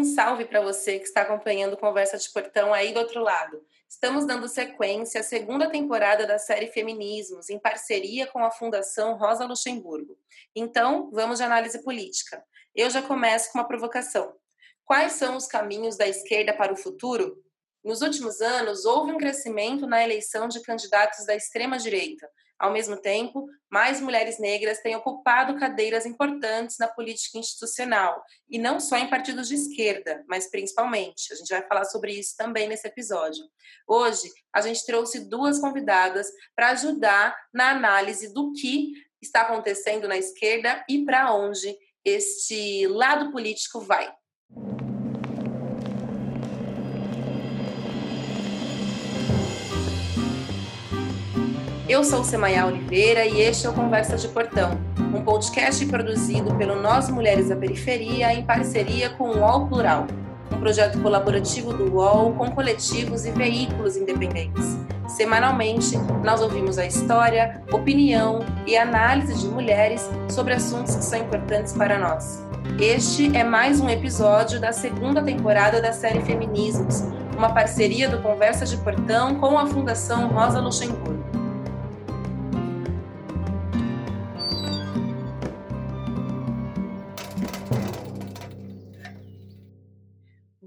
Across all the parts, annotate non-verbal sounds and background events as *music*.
Um salve para você que está acompanhando Conversa de Portão aí do outro lado. Estamos dando sequência à segunda temporada da série Feminismos, em parceria com a Fundação Rosa Luxemburgo. Então, vamos de análise política. Eu já começo com uma provocação. Quais são os caminhos da esquerda para o futuro? Nos últimos anos, houve um crescimento na eleição de candidatos da extrema-direita. Ao mesmo tempo, mais mulheres negras têm ocupado cadeiras importantes na política institucional, e não só em partidos de esquerda, mas principalmente. A gente vai falar sobre isso também nesse episódio. Hoje, a gente trouxe duas convidadas para ajudar na análise do que está acontecendo na esquerda e para onde este lado político vai. Eu sou Semaia Oliveira e este é o Conversa de Portão, um podcast produzido pelo Nós Mulheres da Periferia em parceria com o UOL Plural, um projeto colaborativo do UOL com coletivos e veículos independentes. Semanalmente, nós ouvimos a história, opinião e análise de mulheres sobre assuntos que são importantes para nós. Este é mais um episódio da segunda temporada da série Feminismos, uma parceria do Conversa de Portão com a Fundação Rosa Luxemburgo.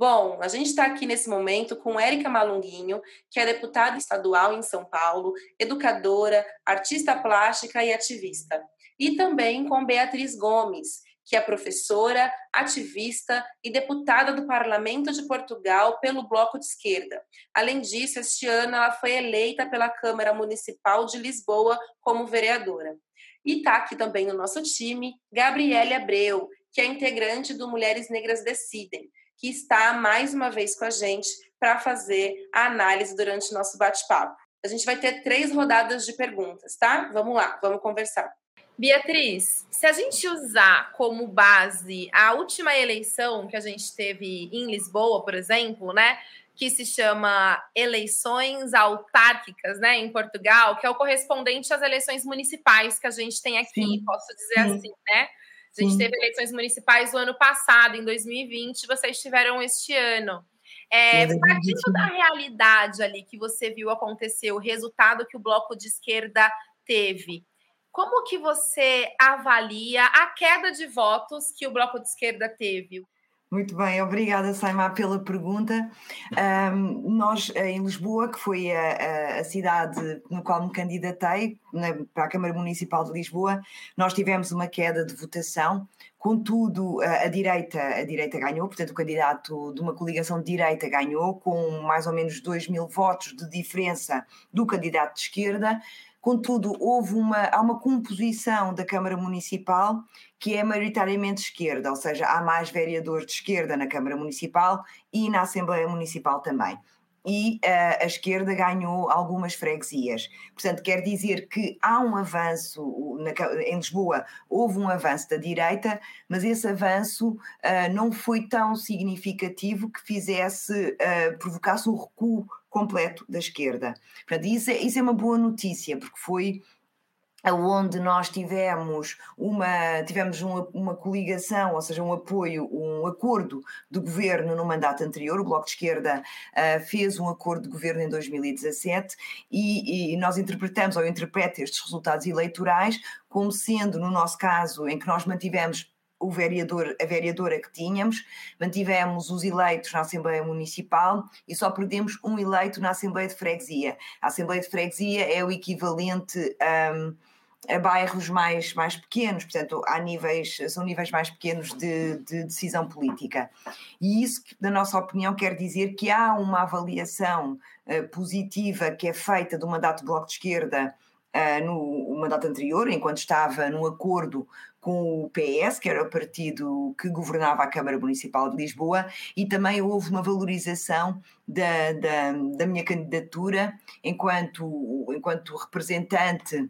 Bom, a gente está aqui nesse momento com Érica Malunguinho, que é deputada estadual em São Paulo, educadora, artista plástica e ativista. E também com Beatriz Gomes, que é professora, ativista e deputada do Parlamento de Portugal pelo Bloco de Esquerda. Além disso, este ano ela foi eleita pela Câmara Municipal de Lisboa como vereadora. E está aqui também no nosso time Gabriele Abreu, que é integrante do Mulheres Negras Decidem, que está mais uma vez com a gente para fazer a análise durante o nosso bate-papo. A gente vai ter três rodadas de perguntas, tá? Vamos lá, vamos conversar. Beatriz, se a gente usar como base a última eleição que a gente teve em Lisboa, por exemplo, né, que se chama eleições autárquicas, né, em Portugal, que é o correspondente às eleições municipais que a gente tem aqui, Sim. posso dizer Sim. assim, né? A gente Sim. teve eleições municipais o ano passado, em 2020, vocês tiveram este ano. É, partindo da realidade ali que você viu acontecer, o resultado que o bloco de esquerda teve, como que você avalia a queda de votos que o bloco de esquerda teve? Muito bem, obrigada, Saima, pela pergunta. Um, nós, eh, em Lisboa, que foi a, a, cidade no qual me candidatei, na, para a Câmara Municipal de Lisboa, nós tivemos uma queda de votação, contudo, a, a, direita, a direita ganhou, portanto, o candidato de uma coligação de direita ganhou, com mais ou menos 2 mil votos de diferença do candidato de esquerda. Contudo, houve uma, há uma composição da Câmara Municipal que é maioritariamente esquerda, ou seja, há mais vereadores de esquerda na Câmara Municipal e na Assembleia Municipal também. E uh, a esquerda ganhou algumas freguesias. Portanto, quer dizer que há um avanço, na, em Lisboa houve um avanço da direita, mas esse avanço uh, não foi tão significativo que fizesse, uh, provocasse um recuo completo da esquerda. Portanto, isso é, isso é uma boa notícia, porque foi onde nós tivemos uma tivemos uma, uma, coligação, ou seja, um apoio, um acordo de governo no mandato anterior, o Bloco de Esquerda uh, fez um acordo de governo em 2017 e, e nós interpretamos ou interpreta estes resultados eleitorais como sendo, no nosso caso, em que nós mantivemos o vereador, a vereadora que tínhamos, mantivemos os eleitos na Assembleia Municipal e só perdemos um eleito na Assembleia de Freguesia. A Assembleia de Freguesia é o equivalente um, a bairros mais, mais pequenos, portanto, há níveis, são níveis mais pequenos de, de decisão política. E isso, na nossa opinião, quer dizer que há uma avaliação uh, positiva que é feita do mandato do Bloco de Esquerda uh, no mandato anterior, enquanto estava num acordo com o PS, que era o partido que governava a Câmara Municipal de Lisboa, e também houve uma valorização da, da, da minha candidatura enquanto, enquanto representante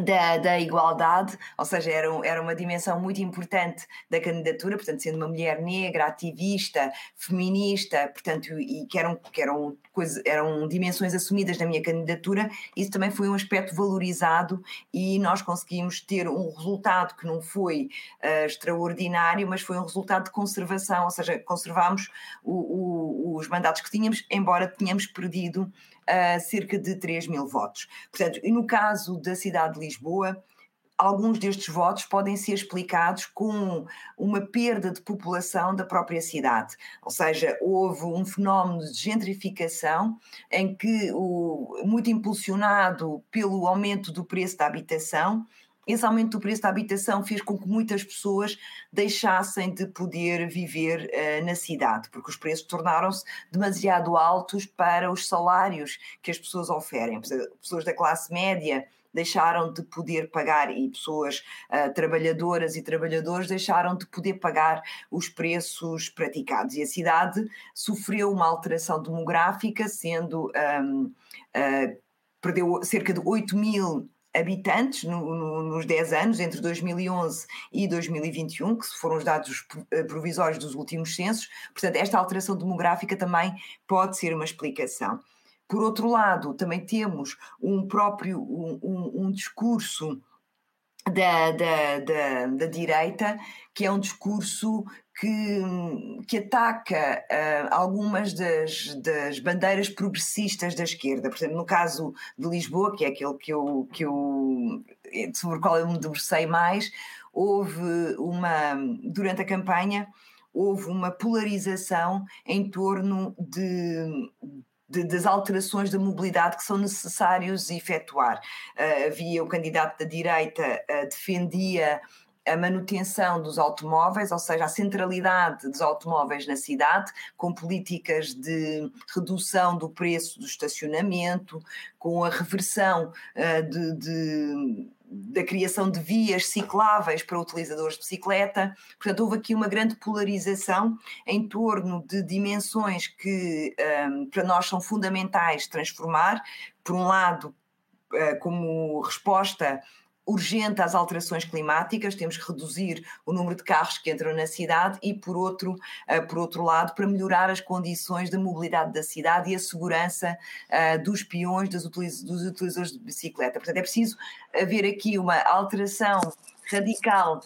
da, da, igualdade, ou seja, era, era uma dimensão muito importante da candidatura, portanto, sendo uma mulher negra, ativista, feminista, portanto, e que eram, que eram, coisa, eram dimensões assumidas na minha candidatura, isso também foi um aspecto valorizado e nós conseguimos ter um resultado que não foi uh, extraordinário, mas foi um resultado de conservação, ou seja, conservámos o, o, os mandatos que tínhamos, embora tenhamos perdido uh, cerca de 3 mil votos. Portanto, no caso da cidade de Lisboa, alguns destes votos podem ser explicados com uma perda de população da própria cidade. Ou seja, houve um fenómeno de gentrificação em que, o, muito impulsionado pelo aumento do preço da habitação, esse aumento do preço da habitação fez com que muitas pessoas deixassem de poder viver uh, na cidade, porque os preços tornaram-se demasiado altos para os salários que as pessoas oferem. Pessoas da classe média deixaram de poder pagar e pessoas uh, trabalhadoras e trabalhadores deixaram de poder pagar os preços praticados. E a cidade sofreu uma alteração demográfica, sendo. Um, uh, ah, perdeu cerca de 8 mil habitantes no, no, nos 10 anos, entre 2011 e 2021, que foram os dados eh, provisórios dos últimos censos. Portanto, esta alteração demográfica também pode ser uma explicação. Por outro lado, também temos um próprio um, um, um discurso da, da, da, da, direita, que é um discurso que, que ataca uh, algumas das, das bandeiras progressistas da esquerda. Portanto, no caso de Lisboa, que é aquele que eu, que eu, sobre o qual eu me debrucei mais, houve uma, durante a campanha, houve uma polarização em torno de, de, das alterações da mobilidade que são necessários efetuar. Uh, havia o candidato da direita uh, defendia a manutenção dos automóveis, ou seja, a centralidade dos automóveis na cidade, com políticas de redução do preço do estacionamento, com a reversão uh, de, de da criação de vias cicláveis para utilizadores de bicicleta. Portanto, houve aqui uma grande polarização em torno de dimensões que um, ehm, para nós são fundamentais transformar. Por um lado, uh, como resposta urgente às alterações climáticas, temos que reduzir o número de carros que entram na cidade e, por outro, uh, por outro lado, para melhorar as condições da mobilidade da cidade e a segurança uh, dos peões, dos, utiliz dos utilizadores de bicicleta. Portanto, é preciso haver aqui uma alteração radical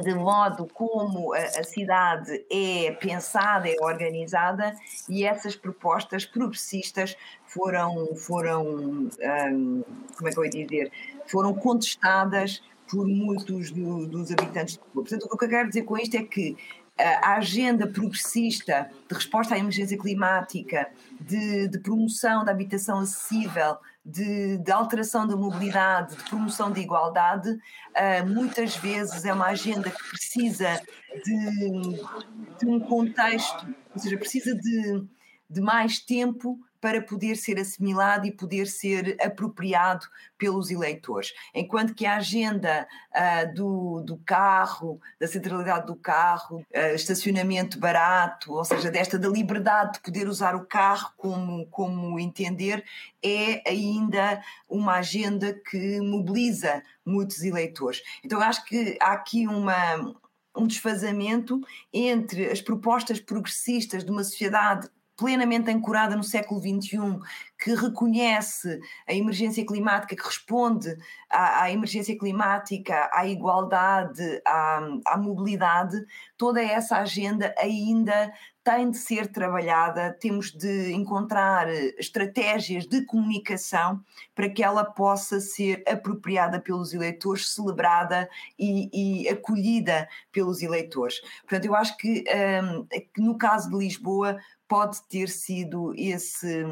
de modo como a, a, cidade é pensada, é organizada, e essas propostas progressistas foram, foram um, como é que eu ia dizer, foram contestadas por muitos do, dos habitantes do clube. Portanto, o que eu quero dizer com isto é que a agenda progressista de resposta à emergência climática, de, de promoção da habitação acessível, de, de, alteração da mobilidade, de promoção da igualdade, uh, muitas vezes é uma agenda que precisa de, de um contexto, ou seja, precisa de, de mais tempo para poder ser assimilado e poder ser apropriado pelos eleitores. Enquanto que a agenda uh, do, do carro, da centralidade do carro, uh, estacionamento barato, ou seja, desta da liberdade de poder usar o carro como, como entender, é ainda uma agenda que mobiliza muitos eleitores. Então acho que há aqui uma, um desfazamento entre as propostas progressistas de uma sociedade plenamente ancorada no século XXI, que reconhece a emergência climática, que responde à, à emergência climática, à igualdade, à, à, mobilidade, toda essa agenda ainda tem de ser trabalhada, temos de encontrar estratégias de comunicação para que ela possa ser apropriada pelos eleitores, celebrada e, e acolhida pelos eleitores. Portanto, eu acho que, um, que no caso de Lisboa pode ter sido esse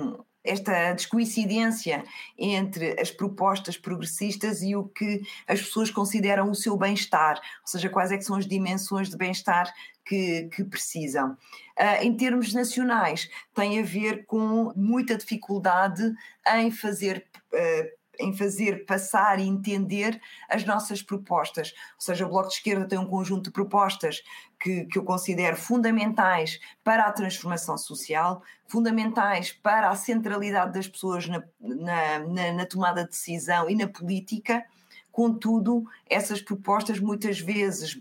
esta descoincidência entre as propostas progressistas e o que as pessoas consideram o seu bem-estar, ou seja, quais é são as dimensões de bem-estar que, que, precisam. Uh, em termos nacionais, tem a ver com muita dificuldade em fazer uh, em fazer passar e entender as nossas propostas. Ou seja, o Bloco de Esquerda tem um conjunto de propostas que, que eu considero fundamentais para a transformação social, fundamentais para a centralidade das pessoas na, na, na, na tomada de decisão e na política. Contudo, essas propostas muitas vezes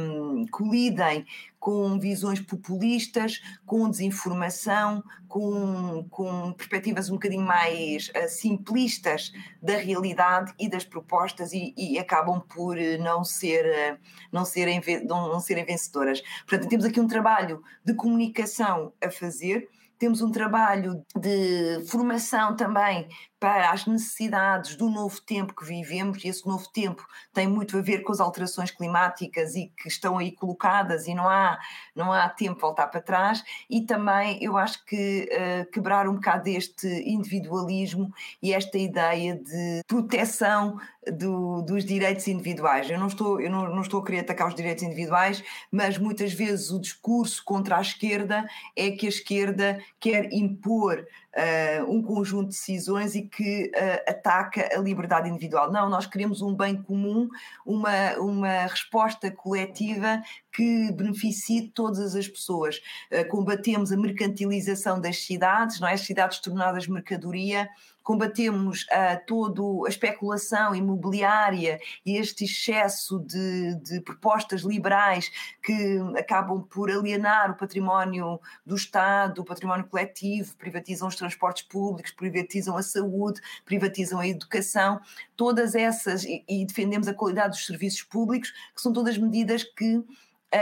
um, colidem com visões populistas, com desinformação, com, com perspectivas um bocadinho mais uh, simplistas da realidade e das propostas e, e acabam por eh, não, ser, uh, não, serem, não, não serem vencedoras. Portanto, temos aqui um trabalho de comunicação a fazer temos um trabalho de formação também para as necessidades do novo tempo que vivemos, e esse novo tempo tem muito a ver com as alterações climáticas e que estão aí colocadas e não há, não há tempo voltar para trás, e também eu acho que uh, quebrar um bocado deste individualismo e esta ideia de proteção do, dos direitos individuais. Eu não estou, eu não, não estou a querer atacar os direitos individuais, mas muitas vezes o discurso contra a esquerda é que a esquerda quer impor uh, um conjunto de decisões e que uh, ataca a liberdade individual. Não, nós queremos um bem comum, uma, uma resposta coletiva que beneficie todas as pessoas. Uh, combatemos a mercantilização das cidades, não é? As cidades tornadas mercadoria, combatemos uh, todo a especulação imobiliária e este excesso de, de, propostas liberais que acabam por alienar o património do Estado, o património coletivo, privatizam os transportes públicos, privatizam a saúde, privatizam a educação, todas essas, e, e defendemos a qualidade dos serviços públicos, que são todas medidas que uh,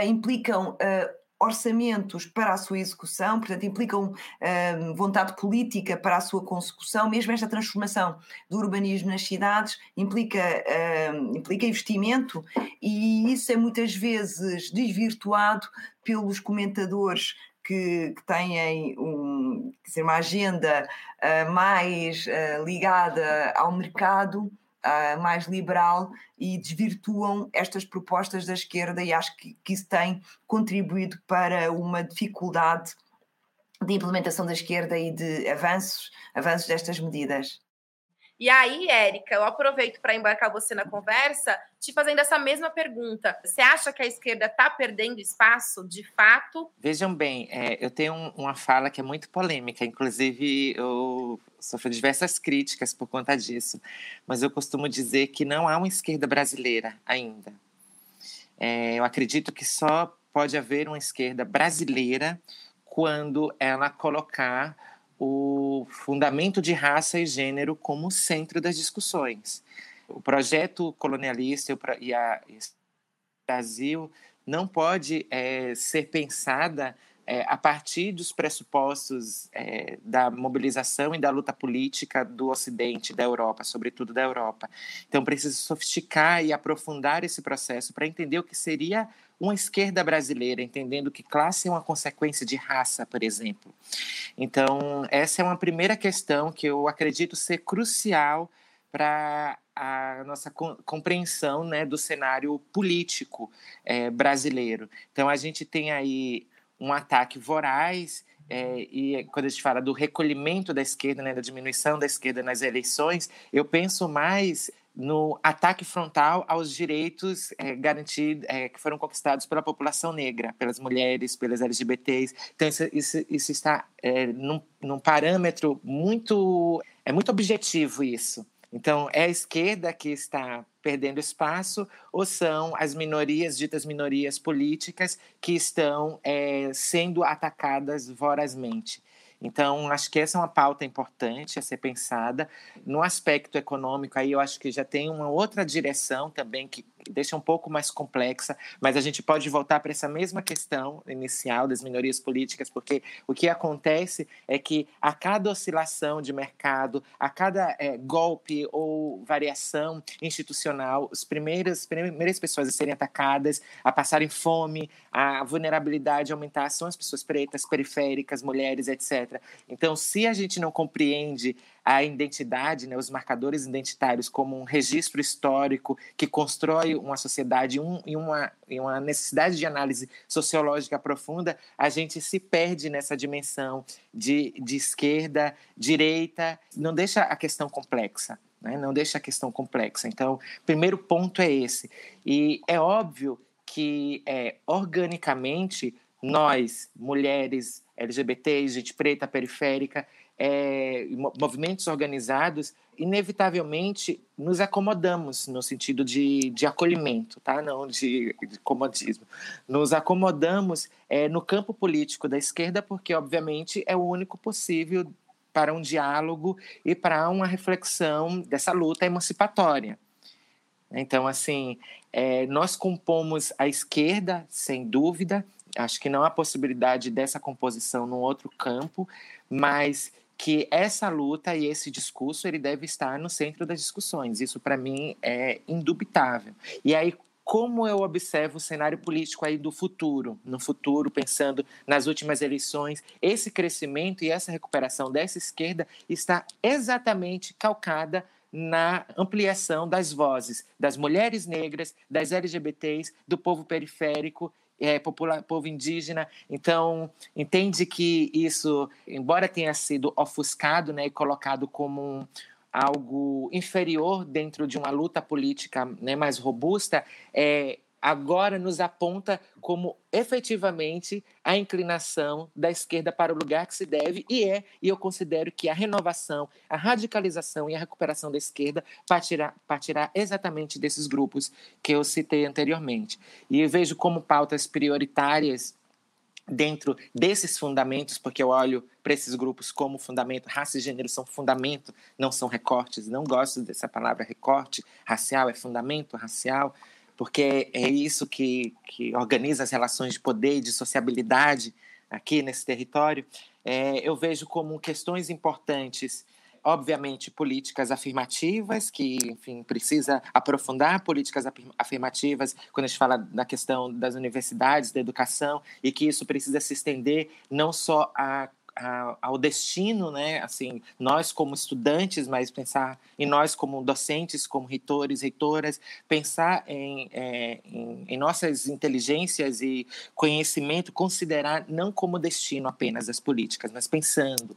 implicam uh, orçamentos para a sua execução, portanto, implicam uh, vontade política para a sua consecução, mesmo esta transformação do urbanismo nas cidades implica, uh, implica investimento e isso é muitas vezes desvirtuado pelos comentadores que, que têm um, dizer, uma agenda uh, mais ligada ao mercado uh, mais liberal e desvirtuam estas propostas da esquerda e acho que, que isso tem contribuído para uma dificuldade de implementação da esquerda e de avanços, avanços destas medidas. E aí, Érica, eu aproveito para embarcar você na conversa, te fazendo essa mesma pergunta. Você acha que a esquerda está perdendo espaço, de fato? Vejam bem, é, eu tenho um, uma fala que é muito polêmica, inclusive eu sofro diversas críticas por conta disso, mas eu costumo dizer que não há uma esquerda brasileira ainda. É, eu acredito que só pode haver uma esquerda brasileira quando ela colocar o fundamento de raça e gênero como centro das discussões. O projeto colonialista e, o Brasil não pode é, ser pensada é, a partir dos pressupostos é, da mobilização e da luta política do Ocidente, da Europa, sobretudo da Europa. Então, precisa sofisticar e aprofundar esse processo para entender o que seria uma esquerda brasileira, entendendo que classe é uma consequência de raça, por exemplo. Então, essa é uma primeira questão que eu acredito ser crucial para a nossa compreensão né, do cenário político é, brasileiro. Então, a gente tem aí um ataque voraz é, e quando a gente fala do recolhimento da esquerda, né, da diminuição da esquerda nas eleições, eu penso mais no ataque frontal aos direitos é, garantidos, é, que foram conquistados pela população negra, pelas mulheres, pelas LGBTs. Então, isso, isso, isso está num, num parâmetro muito. É muito objetivo isso. Então, é a esquerda que está perdendo espaço ou são as minorias, ditas minorias políticas, que estão é, sendo atacadas vorazmente? Então, acho que essa é uma pauta importante a ser pensada. No aspecto econômico, aí eu acho que já tem uma outra direção também que deixa um pouco mais complexa, mas a gente pode voltar para essa mesma questão inicial das minorias políticas, porque o que acontece é que a cada oscilação de mercado, a cada é, golpe ou variação institucional, as primeiras, primeiras pessoas a serem atacadas, a passarem fome, a vulnerabilidade aumentar são as pessoas pretas, periféricas, mulheres, etc. Então, se a gente não compreende a identidade, né, os marcadores identitários como um registro histórico que constrói uma sociedade um, e uma, e uma necessidade de análise sociológica profunda, a gente se perde nessa dimensão de, de esquerda, direita, não deixa a questão complexa. Né? Não deixa a questão complexa. Então, primeiro ponto é esse. E é óbvio que, é, organicamente, nós, mulheres, LGBTs, gente preta, periférica, é, movimentos organizados, inevitavelmente nos acomodamos no sentido de, de acolhimento, tá? não de, de comodismo. Nos acomodamos é, no campo político da esquerda, porque, obviamente, é o único possível para um diálogo e para uma reflexão dessa luta emancipatória. Então, assim, é, nós compomos a esquerda, sem dúvida, acho que não há possibilidade dessa composição num outro campo, mas que essa luta e esse discurso ele deve estar no centro das discussões. Isso para mim é indubitável. E aí como eu observo o cenário político aí do futuro, no futuro, pensando nas últimas eleições, esse crescimento e essa recuperação dessa esquerda está exatamente calcada na ampliação das vozes das mulheres negras, das LGBTs, do povo periférico é, popular, povo indígena. Então, entende que isso, embora tenha sido ofuscado né, e colocado como um, algo inferior dentro de uma luta política né, mais robusta, é, agora nos aponta como efetivamente a inclinação da esquerda para o lugar que se deve, e é, e eu considero que a renovação, a radicalização e a recuperação da esquerda partirá, partirá exatamente desses grupos que eu citei anteriormente. E vejo como pautas prioritárias dentro desses fundamentos, porque eu olho para esses grupos como fundamento, raça e gênero são fundamento, não são recortes, não gosto dessa palavra recorte, racial é fundamento racial, porque é isso que, que organiza as relações de poder e de sociabilidade aqui nesse território, é, eu vejo como questões importantes obviamente, políticas afirmativas, que, enfim, precisa aprofundar políticas afirmativas quando a gente fala da questão das universidades, da educação, e que isso precisa se estender não só a ao destino, né? Assim, nós como estudantes, mas pensar em nós como docentes, como reitores, reitoras, pensar em, é, em, em, nossas inteligências e conhecimento, considerar não como destino apenas das políticas, mas pensando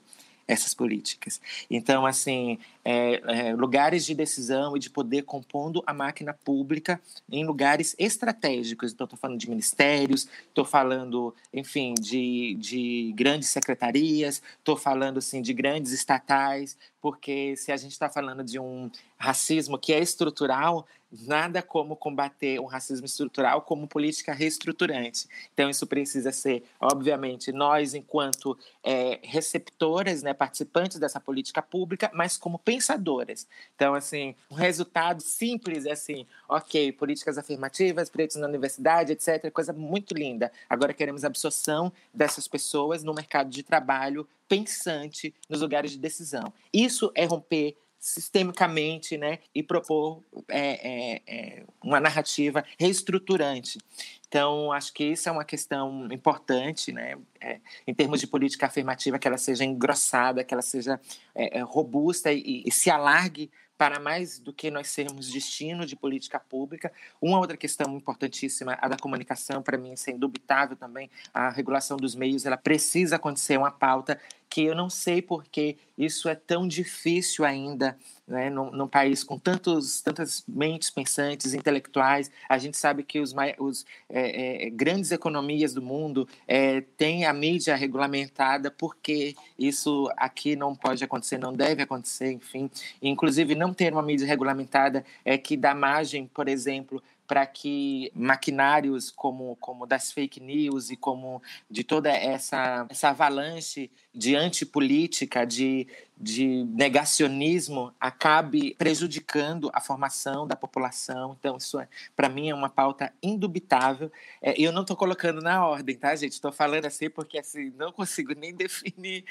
essas políticas. Então, assim, é, é, lugares de decisão e de poder compondo a máquina pública em lugares estratégicos. Então, estou falando de ministérios, estou falando, enfim, de, de grandes secretarias, estou falando, assim, de grandes estatais, porque se a gente está falando de um racismo que é estrutural, nada como combater um racismo estrutural como política reestruturante. Então, isso precisa ser, obviamente, nós, enquanto é, receptoras, né, participantes dessa política pública, mas como pensadoras. Então, assim, um resultado simples é assim, ok, políticas afirmativas, pretos na universidade, etc., coisa muito linda. Agora queremos absorção dessas pessoas no mercado de trabalho pensante nos lugares de decisão. Isso é romper sistemicamente né, e propor é, é, é, uma narrativa reestruturante. Então, acho que isso é uma questão importante, né, é, em termos de política afirmativa, que ela seja engrossada, que ela seja é, é, robusta e, e se alargue para mais do que nós sermos destino de política pública. Uma outra questão importantíssima, a da comunicação, para mim, é indubitável também, a regulação dos meios, ela precisa acontecer uma pauta que eu não sei por que isso é tão difícil ainda, né, num, num, país com tantos, tantas mentes pensantes, intelectuais. A gente sabe que os, os é, é, grandes economias do mundo é, têm a mídia regulamentada, porque isso aqui não pode acontecer, não deve acontecer, enfim. Inclusive, não ter uma mídia regulamentada é que dá margem, por exemplo, para que maquinários como, como das fake news e como de toda essa, essa avalanche de antipolítica, de, de negacionismo, acabe prejudicando a formação da população. Então, isso, é, para mim, é uma pauta indubitável. É, eu não estou colocando na ordem, tá, gente? Estou falando assim porque assim, não consigo nem *laughs* definir.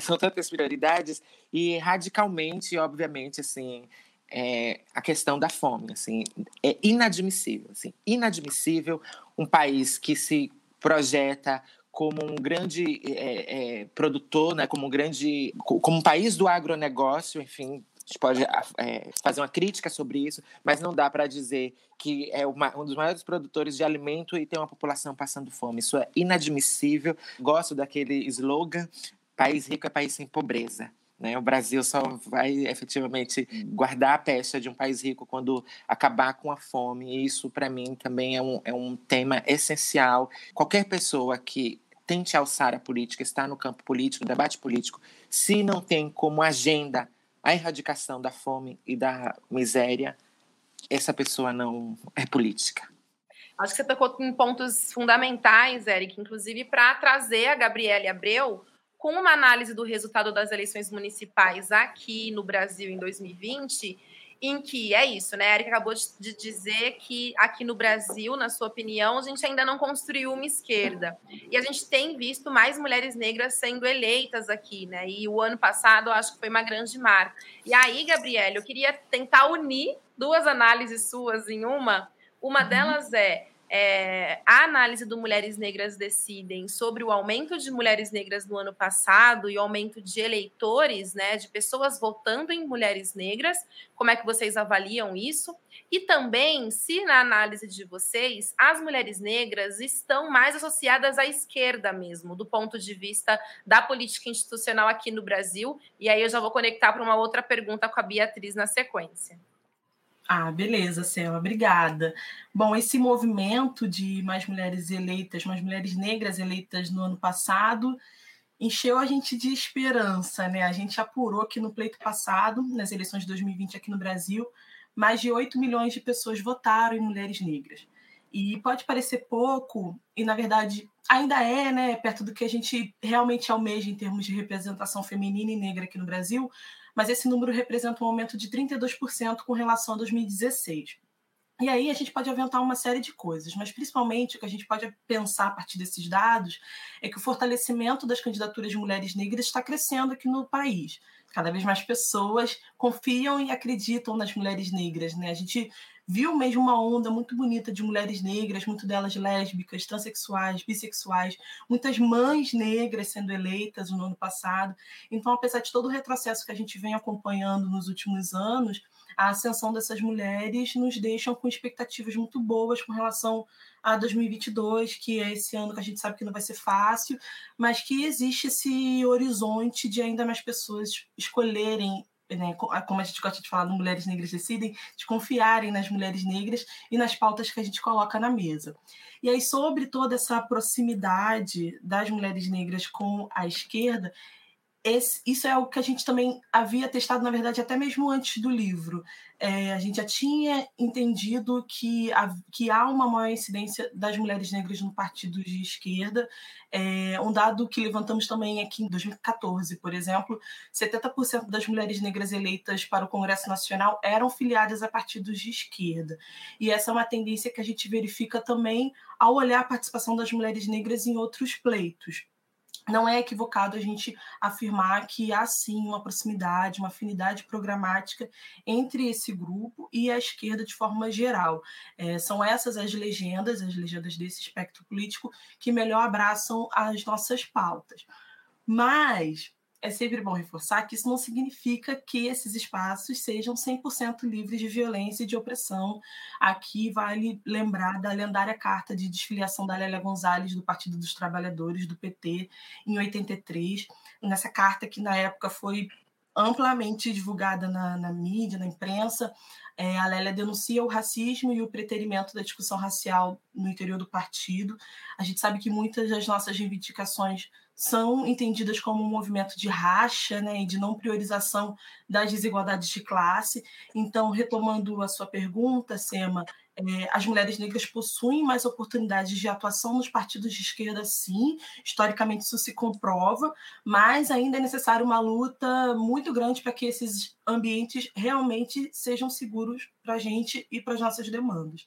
São tantas prioridades. E radicalmente, obviamente, assim, é, a questão da fome. Assim, é inadmissível, assim, inadmissível um país que se projeta como um grande é, é, produtor, né, como um grande, como um país do agronegócio, enfim, a gente pode é, fazer uma crítica sobre isso, mas não dá para dizer que é uma, um dos maiores produtores de alimento e tem uma população passando fome. Isso é inadmissível. Gosto daquele slogan: país rico é país sem pobreza. Né? O Brasil só vai efetivamente guardar a pecha de um país rico quando acabar com a fome. E isso, para mim, também é um, é um tema essencial. Qualquer pessoa que tente alçar a política, está no campo político, debate político, se não tem como agenda a erradicação da fome e da miséria, essa pessoa não é política. Acho que você tocou em pontos fundamentais, Eric, inclusive para trazer a Gabriele Abreu com uma análise do resultado das eleições municipais aqui no Brasil em 2020, em que é isso, né? A Erika acabou de dizer que aqui no Brasil, na sua opinião, a gente ainda não construiu uma esquerda. E a gente tem visto mais mulheres negras sendo eleitas aqui, né? E o ano passado eu acho que foi uma grande marca. E aí, Gabriele, eu queria tentar unir duas análises suas em uma. Uma uhum. delas é é, a análise do Mulheres Negras Decidem sobre o aumento de mulheres negras no ano passado e o aumento de eleitores, né, de pessoas votando em mulheres negras, como é que vocês avaliam isso? E também, se na análise de vocês, as mulheres negras estão mais associadas à esquerda mesmo, do ponto de vista da política institucional aqui no Brasil, e aí eu já vou conectar para uma outra pergunta com a Beatriz na sequência. Ah, beleza, Selma, obrigada. Bom, esse movimento de mais mulheres eleitas, mais mulheres negras eleitas no ano passado, encheu a gente de esperança, né? A gente apurou que no pleito passado, nas eleições de 2020 aqui no Brasil, mais de 8 milhões de pessoas votaram em mulheres negras. E pode parecer pouco, e na verdade ainda é, né, perto do que a gente realmente almeja em termos de representação feminina e negra aqui no Brasil, mas esse número representa um aumento de 32% com relação a 2016. E aí a gente pode aventar uma série de coisas, mas principalmente o que a gente pode pensar a partir desses dados é que o fortalecimento das candidaturas de mulheres negras está crescendo aqui no país. Cada vez mais pessoas confiam e acreditam nas mulheres negras. Né? A gente viu mesmo uma onda muito bonita de mulheres negras, muito delas lésbicas, transexuais, bissexuais, muitas mães negras sendo eleitas no ano passado. Então, apesar de todo o retrocesso que a gente vem acompanhando nos últimos anos, a ascensão dessas mulheres nos deixam com expectativas muito boas com relação a 2022, que é esse ano que a gente sabe que não vai ser fácil, mas que existe esse horizonte de ainda mais pessoas escolherem né, como a gente gosta de falar, Mulheres Negras Decidem, de confiarem nas mulheres negras e nas pautas que a gente coloca na mesa. E aí, sobre toda essa proximidade das mulheres negras com a esquerda, esse, isso é o que a gente também havia testado, na verdade, até mesmo antes do livro. É, a gente já tinha entendido que, a, que há uma maior incidência das mulheres negras no partido de esquerda. É, um dado que levantamos também aqui em 2014, por exemplo, 70% das mulheres negras eleitas para o Congresso Nacional eram filiadas a partidos de esquerda. E essa é uma tendência que a gente verifica também ao olhar a participação das mulheres negras em outros pleitos não é equivocado a gente afirmar que há sim uma proximidade, uma afinidade programática entre esse grupo e a esquerda de forma geral. É, são essas as legendas, as legendas desse espectro político, que melhor abraçam as nossas pautas. Mas é sempre bom reforçar que isso não significa que esses espaços sejam 100% livres de violência e de opressão. Aqui vale lembrar da lendária carta de desfiliação da Lélia Gonzalez do Partido dos Trabalhadores, do PT, em 83. Nessa carta que na época foi amplamente divulgada na, na mídia, na imprensa, é, a Lélia denuncia o racismo e o preterimento da discussão racial no interior do partido. A gente sabe que muitas das nossas reivindicações são entendidas como um movimento de racha né, e de não priorização das desigualdades de classe. Então, retomando a sua pergunta, Sema, é, as mulheres negras possuem mais oportunidades de atuação nos partidos de esquerda, sim, historicamente isso se comprova, mas ainda é necessário uma luta muito grande para que esses ambientes realmente sejam seguros para a gente e para as nossas demandas.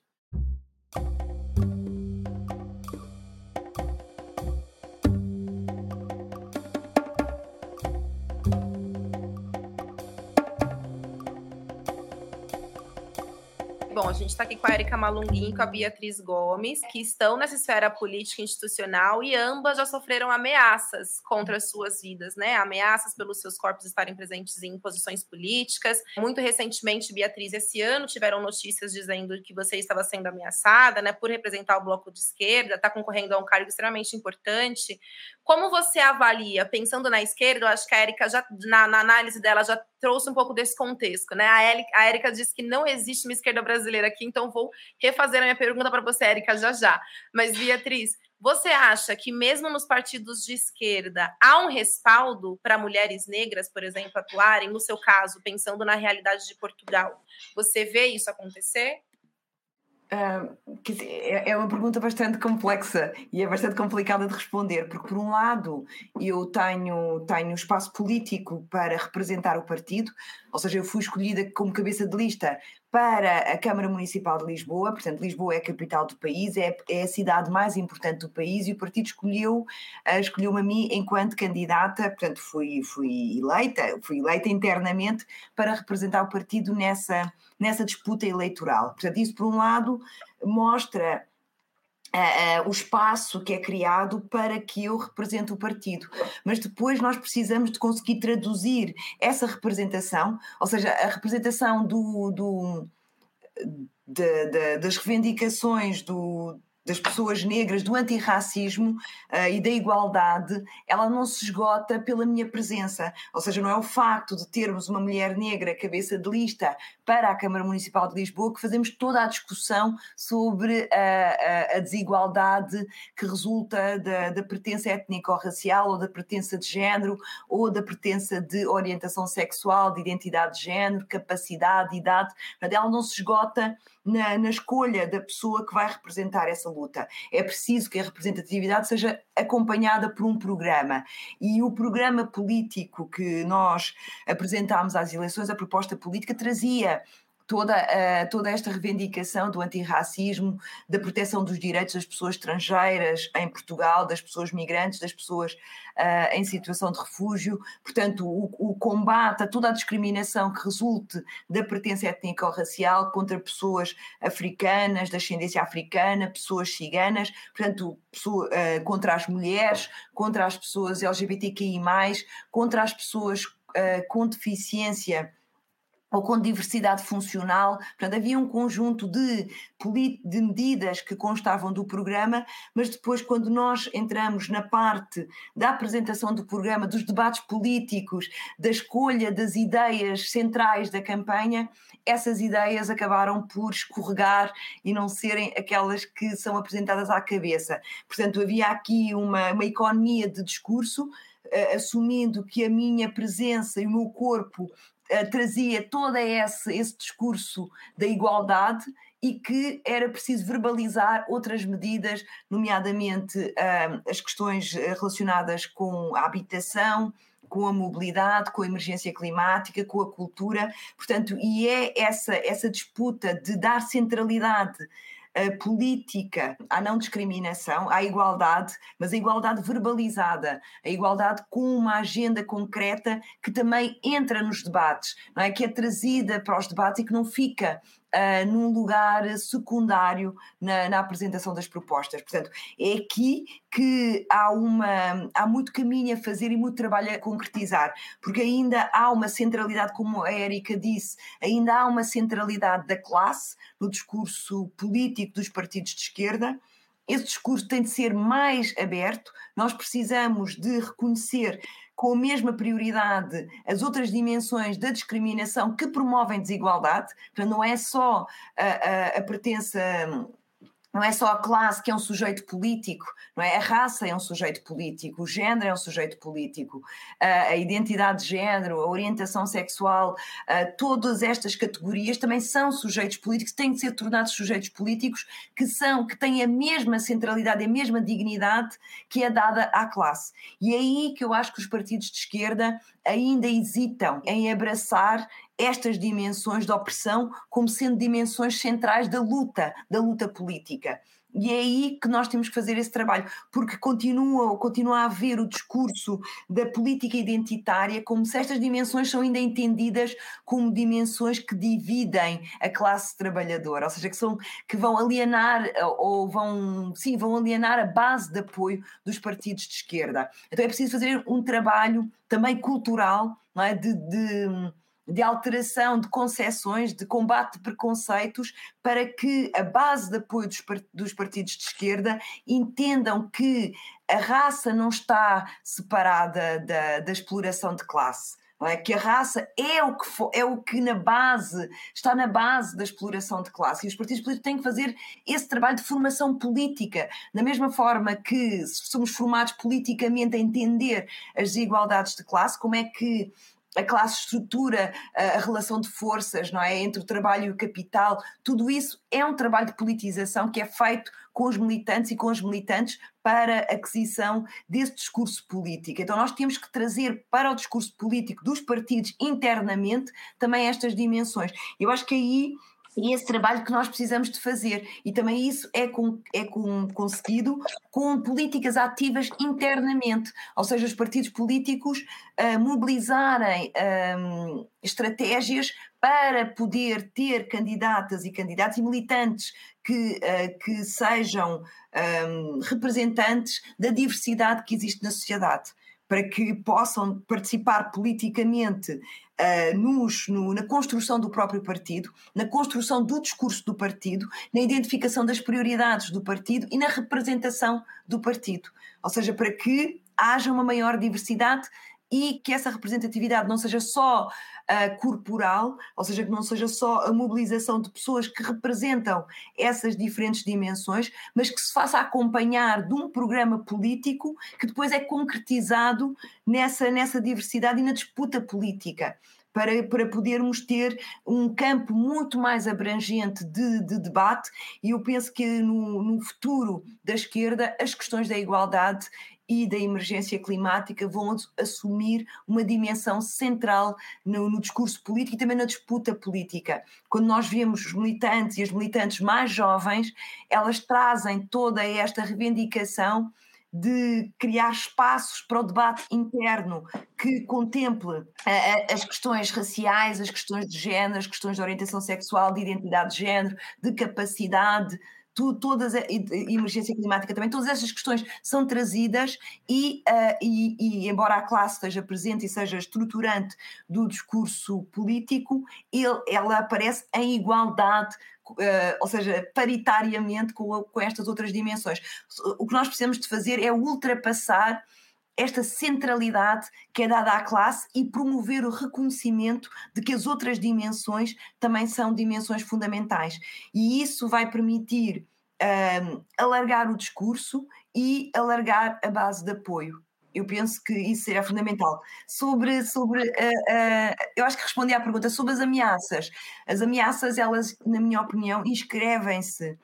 Bom, a gente está aqui com a Erika Malunguin e com a Beatriz Gomes, que estão nessa esfera política institucional e ambas já sofreram ameaças contra as suas vidas, né? Ameaças pelos seus corpos estarem presentes em posições políticas. Muito recentemente, Beatriz, esse ano tiveram notícias dizendo que você estava sendo ameaçada, né, por representar o bloco de esquerda, está concorrendo a um cargo extremamente importante. Como você avalia, pensando na esquerda, eu acho que a Érica já, na, na, análise dela, já trouxe um pouco desse contexto, né? A Érica disse que não existe uma esquerda brasileira aqui, então vou refazer a minha pergunta para você, Érica, já já. Mas, Beatriz, você acha que mesmo nos partidos de esquerda há um respaldo para mulheres negras, por exemplo, atuarem? No seu caso, pensando na realidade de Portugal, você vê isso acontecer? É uma pergunta bastante complexa e é bastante complicada de responder, porque, por um lado, eu tenho, tenho espaço político para representar o partido, ou seja, eu fui escolhida como cabeça de lista para a Câmara Municipal de Lisboa, portanto, Lisboa é a capital do país, é, é a cidade mais importante do país e o partido escolheu, uh, escolheu-me a mim enquanto candidata, portanto, fui, fui eleita, fui eleita internamente para representar o partido nessa, nessa disputa eleitoral. Portanto, isso, por um lado, mostra Uh, uh, o espaço que é criado para que eu represente o partido. Mas depois nós precisamos de conseguir traduzir essa representação, ou seja, a representação do, do de, de, das reivindicações do, das pessoas negras, do antirracismo uh, e da igualdade, ela não se esgota pela minha presença. Ou seja, não é o facto de termos uma mulher negra cabeça de lista para a Câmara Municipal de Lisboa que fazemos toda a discussão sobre a, a, a desigualdade que resulta da, da pertença étnico-racial ou da pertença de género ou da pertença de orientação sexual, de identidade de género, capacidade, idade. Ela não se esgota na, na, escolha da pessoa que vai representar essa luta. É preciso que a representatividade seja acompanhada por um programa. E o programa político que nós apresentámos às eleições, a proposta política, trazia toda, uh, toda esta reivindicação do antirracismo, da proteção dos direitos das pessoas estrangeiras em Portugal, das pessoas migrantes, das pessoas uh, em situação de refúgio, portanto, o, o, combate a toda a discriminação que resulte da pertença étnico-racial contra pessoas africanas, da ascendência africana, pessoas ciganas, portanto, pessoa, uh, contra as mulheres, contra as pessoas LGBTQI, contra as pessoas com deficiência ou com diversidade funcional. Portanto, havia um conjunto de, de medidas que constavam do programa, mas depois, quando nós entramos na parte da apresentação do programa, dos debates políticos, da escolha das ideias centrais da campanha, essas ideias acabaram por escorregar e não serem aquelas que são apresentadas à cabeça. Portanto, havia aqui uma, uma economia de discurso. Uh, assumindo que a minha presença e o meu corpo eh, trazia todo esse, esse discurso da igualdade e que era preciso verbalizar outras medidas, nomeadamente uh, as questões eh, relacionadas com a habitação, com a mobilidade, com a emergência climática, com a cultura. Portanto, e é essa, essa disputa de dar centralidade política à não discriminação, à igualdade, mas a igualdade verbalizada, a igualdade com uma agenda concreta que também entra nos debates, não é? que é trazida para os debates e que não fica uh, num lugar secundário na, na, apresentação das propostas. Portanto, é aqui que há, uma, há muito caminho a fazer e muito trabalho a concretizar, porque ainda há uma centralidade, como a Érica disse, ainda há uma centralidade da classe no discurso político dos partidos de esquerda esse discurso tem de ser mais aberto, nós precisamos de reconhecer com a mesma prioridade as outras dimensões da discriminação que promovem desigualdade, portanto, não é só a, a, a pertença não é só a classe que é um sujeito político, não é? A raça é um sujeito político, o género é um sujeito político, a identidade de género, a orientação sexual, todas estas categorias também são sujeitos políticos, têm de ser tornados sujeitos políticos que são, que têm a mesma centralidade, a mesma dignidade que é dada à classe. E é aí que eu acho que os partidos de esquerda ainda hesitam em abraçar estas dimensões de opressão como sendo dimensões centrais da luta, da luta política. E é aí que nós temos que fazer esse trabalho, porque continua, continua a haver o discurso da política identitária como se estas dimensões são ainda entendidas como dimensões que dividem a classe trabalhadora, ou seja, que, são, que vão alienar ou vão, sim, vão alienar a base de apoio dos partidos de esquerda. Então é preciso fazer um trabalho também cultural, não é? de, de de alteração de concepções, de combate de preconceitos, para que a base de apoio dos, dos partidos de esquerda entendam que a raça não está separada da, da exploração de classe é? que a raça é o que, é o que na base está na base da exploração de classe e os partidos políticos têm que fazer esse trabalho de formação política da mesma forma que somos formados politicamente a entender as desigualdades de classe como é que a classe estrutura a relação de forças não é entre o trabalho e o capital tudo isso é um trabalho de politização que é feito com os militantes e com os militantes para a aquisição desse discurso político. Então, nós temos que trazer para o discurso político dos partidos internamente também estas dimensões. Eu acho que aí e esse trabalho que nós precisamos de fazer. E também isso é, com, é com, conseguido com políticas ativas internamente, ou seja, os partidos políticos uh, mobilizarem um, estratégias para poder ter candidatas e candidatos e militantes que, uh, que sejam um, representantes da diversidade que existe na sociedade, para que possam participar politicamente uh, nos, no, na construção do próprio partido, na construção do discurso do partido, na identificação das prioridades do partido e na representação do partido. Ou seja, para que haja uma maior diversidade e que essa representatividade não seja só uh, corporal, ou seja, que não seja só a mobilização de pessoas que representam essas diferentes dimensões, mas que se faça acompanhar de um programa político que depois é concretizado nessa, nessa diversidade e na disputa política. Para, para podermos ter um campo muito mais abrangente de, de debate, e eu penso que no, no futuro da esquerda as questões da igualdade e da emergência climática vão assumir uma dimensão central no, no, discurso político e também na disputa política. Quando nós vemos os militantes e as militantes mais jovens, elas trazem toda esta reivindicação de criar espaços para o debate interno que contemple as questões raciais, as questões de género, as questões de orientação sexual, de identidade de género, de capacidade, tu, todas a, emergência climática também, todas essas questões são trazidas e, uh, e, e, embora a classe esteja presente e seja estruturante do discurso político, ele, ela aparece em igualdade Uh, ou seja, paritariamente com, com, estas outras dimensões. O que nós precisamos de fazer é ultrapassar esta centralidade que é dada à classe e promover o reconhecimento de que as outras dimensões também são dimensões fundamentais. E isso vai permitir um, alargar o discurso e alargar a base de apoio. Eu penso que isso seria fundamental. Sobre, sobre uh, uh, eu acho que respondi à pergunta sobre as ameaças. As ameaças, elas, na minha opinião, inscrevem-se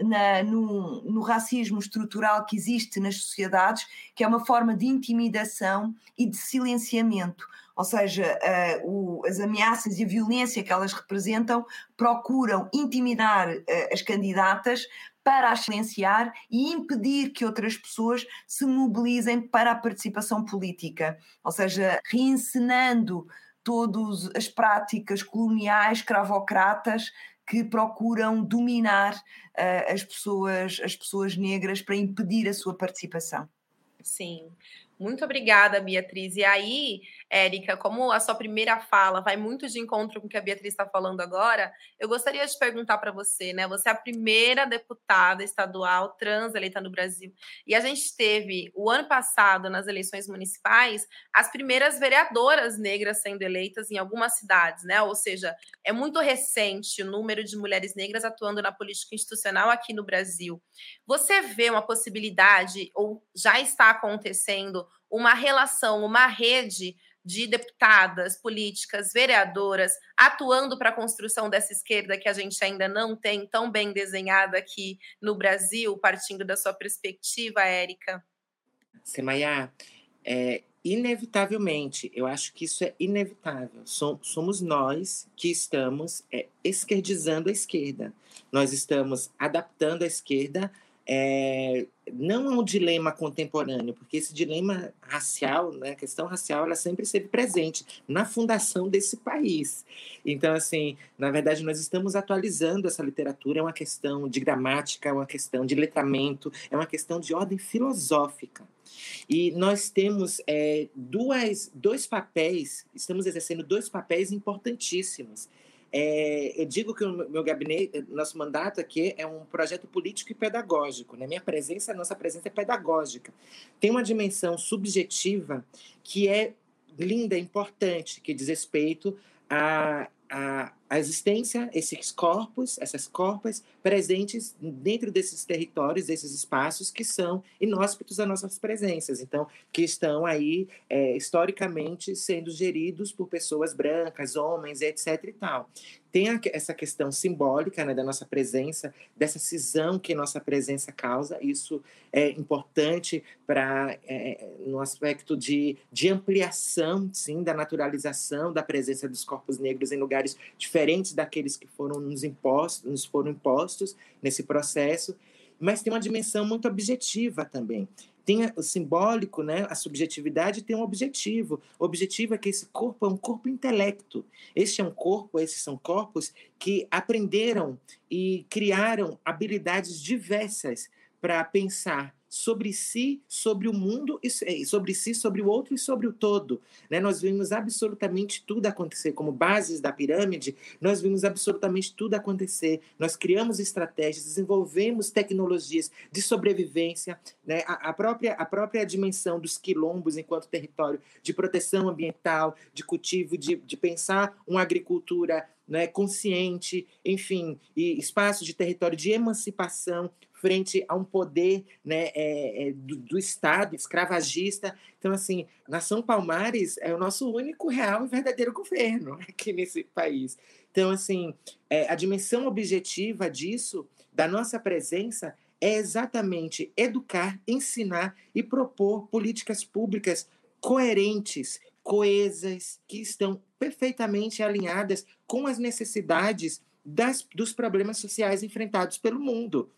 na, no, no, racismo estrutural que existe nas sociedades, que é uma forma de intimidação e de silenciamento. Ou seja, uh, o, as ameaças e a violência que elas representam procuram intimidar uh, as candidatas para as silenciar e impedir que outras pessoas se mobilizem para a participação política. Ou seja, reencenando todas as práticas coloniais, cravocratas que procuram dominar uh, as, pessoas, as pessoas negras para impedir a sua participação. Sim. Muito obrigada, Beatriz. E aí, Érica, como a sua primeira fala vai muito de encontro com o que a Beatriz está falando agora, eu gostaria de perguntar para você, né? Você é a primeira deputada estadual trans eleita no Brasil. E a gente teve, o ano passado, nas eleições municipais, as primeiras vereadoras negras sendo eleitas em algumas cidades, né? Ou seja, é muito recente o número de mulheres negras atuando na política institucional aqui no Brasil. Você vê uma possibilidade, ou já está acontecendo, uma relação, uma rede de deputadas, políticas, vereadoras atuando para a construção dessa esquerda que a gente ainda não tem tão bem desenhada aqui no Brasil, partindo da sua perspectiva, Érica? Semaiá, é, inevitavelmente, eu acho que isso é inevitável. Somos nós que estamos é, esquerdizando a esquerda. Nós estamos adaptando a esquerda é, não é um dilema contemporâneo, porque esse dilema racial, né, a questão racial, ela sempre esteve presente na fundação desse país. Então, assim, na verdade, nós estamos atualizando essa literatura, é uma questão de gramática, é uma questão de letramento, é uma questão de ordem filosófica. E nós temos é, duas, dois papéis, estamos exercendo dois papéis importantíssimos é, eu digo que o meu gabinete, nosso mandato aqui é um projeto político e pedagógico. Né? Minha presença, nossa presença é pedagógica. Tem uma dimensão subjetiva que é linda, importante, que diz respeito a, a, a existência, esses corpos, essas corpas presentes dentro desses territórios, desses espaços que são inóspitos às nossas presenças, então, que estão aí é, historicamente sendo geridos por pessoas brancas, homens, etc. e tal tem essa questão simbólica né, da nossa presença, dessa cisão que nossa presença causa. Isso é importante para é, no aspecto de, de ampliação, sim, da naturalização da presença dos corpos negros em lugares diferentes daqueles que foram nos impostos, nos foram impostos nesse processo. Mas tem uma dimensão muito objetiva também tem o simbólico, né? a subjetividade tem um objetivo. O objetivo é que esse corpo é um corpo intelecto. Este é um corpo, esses são corpos que aprenderam e criaram habilidades diversas para pensar sobre si, sobre o mundo, e sobre si, sobre o outro e sobre o todo. Né? Nós vimos absolutamente tudo acontecer, como bases da pirâmide, nós vimos absolutamente tudo acontecer. Nós criamos estratégias, desenvolvemos tecnologias de sobrevivência, né? a, a, própria, a própria dimensão dos quilombos enquanto território de proteção ambiental, de cultivo, de, de pensar uma agricultura né, consciente, enfim, e espaço de território de emancipação frente a um poder né, é, é, do, do, Estado escravagista. Então, assim, Nação Palmares é o nosso único real e verdadeiro governo *laughs* aqui nesse país. Então, assim, é, a dimensão objetiva disso, da nossa presença, é exatamente educar, ensinar e propor políticas públicas coerentes, coesas, que estão perfeitamente alinhadas com as necessidades das, dos problemas sociais enfrentados pelo mundo.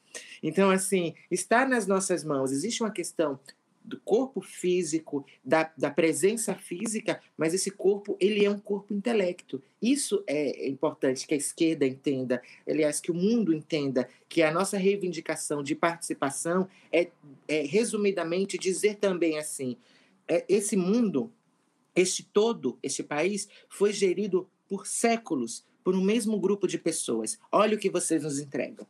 Então, assim, está nas nossas mãos. Existe uma questão do corpo físico, da, da presença física, mas esse corpo, ele é um corpo intelecto. Isso é importante que a esquerda entenda, aliás, que o mundo entenda, que a nossa reivindicação de participação é, é resumidamente, dizer também assim, é, esse mundo, este todo, este país, foi gerido por séculos por um mesmo grupo de pessoas. Olha o que vocês nos entregam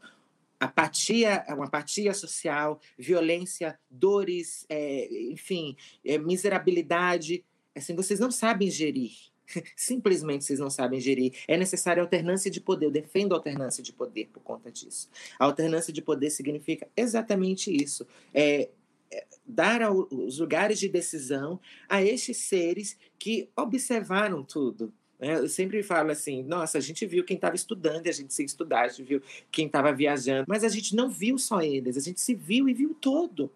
apatia, uma apatia social, violência, dores, é, enfim, é, miserabilidade. Assim, vocês não sabem gerir. *laughs* Simplesmente vocês não sabem gerir. É necessária alternância de poder. Eu defendo a alternância de poder por conta disso. A alternância de poder significa exatamente isso. É, é dar os lugares de decisão a estes seres que observaram tudo? Eu sempre falo assim: nossa, a gente viu quem estava estudando a gente se estudar, a gente viu quem estava viajando, mas a gente não viu só eles, a gente se viu e viu todo.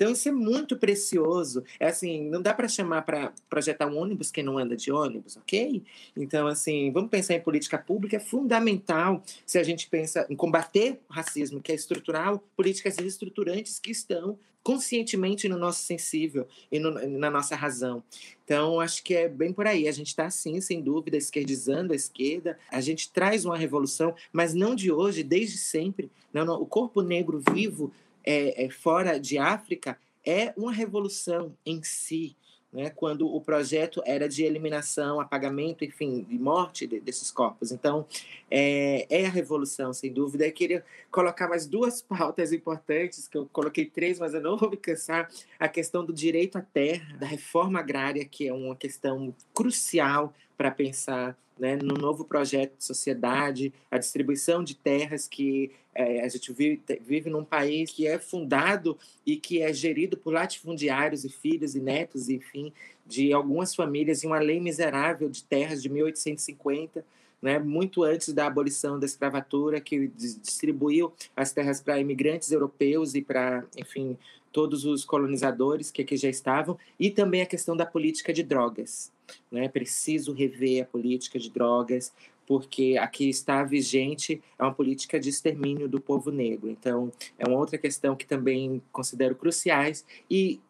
Então isso é muito precioso. É assim, não dá para chamar para projetar um ônibus quem não anda de ônibus, ok? Então assim, vamos pensar em política pública. É fundamental se a gente pensa em combater o racismo, que é estrutural, políticas estruturantes que estão conscientemente no nosso sensível e no, na nossa razão. Então, acho que é bem por aí. A gente está, sim, sem dúvida, esquerdizando a esquerda. A gente traz uma revolução, mas não de hoje, desde sempre. Não, não. O corpo negro vivo é, é, fora de África é uma revolução em si né, quando o projeto era de eliminação, apagamento, enfim, de morte de, desses corpos. Então, é, é, a revolução, sem dúvida. Eu queria colocar mais duas *laughs* pautas importantes, que eu coloquei três, mas eu não vou me cansar. A questão do direito à terra, da reforma agrária, que é uma questão crucial para pensar né, no novo projeto de sociedade, a distribuição de terras que é, a gente vive, vive num país que é fundado e que é gerido por latifundiários e filhos e netos, enfim, de algumas famílias, e uma lei miserável de terras de 1850, né, muito antes da abolição da escravatura, que distribuiu as terras para imigrantes europeus e para, enfim, todos os colonizadores que aqui já estavam, e também a questão da política de drogas. Né? Preciso rever a política de drogas, porque aqui está vigente é uma política de extermínio do povo negro. Então, é uma outra questão que também considero cruciais e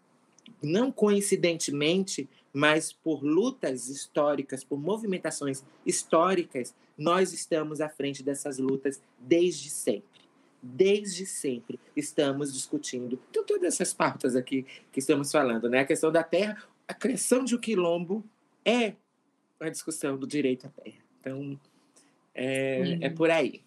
não coincidentemente, mas por lutas históricas, por movimentações históricas, nós estamos à frente dessas lutas desde sempre. Desde sempre estamos discutindo então, todas essas pautas aqui que estamos falando, né? A questão da terra, a criação de um quilombo é a discussão do direito à terra. Então, é, é por aí.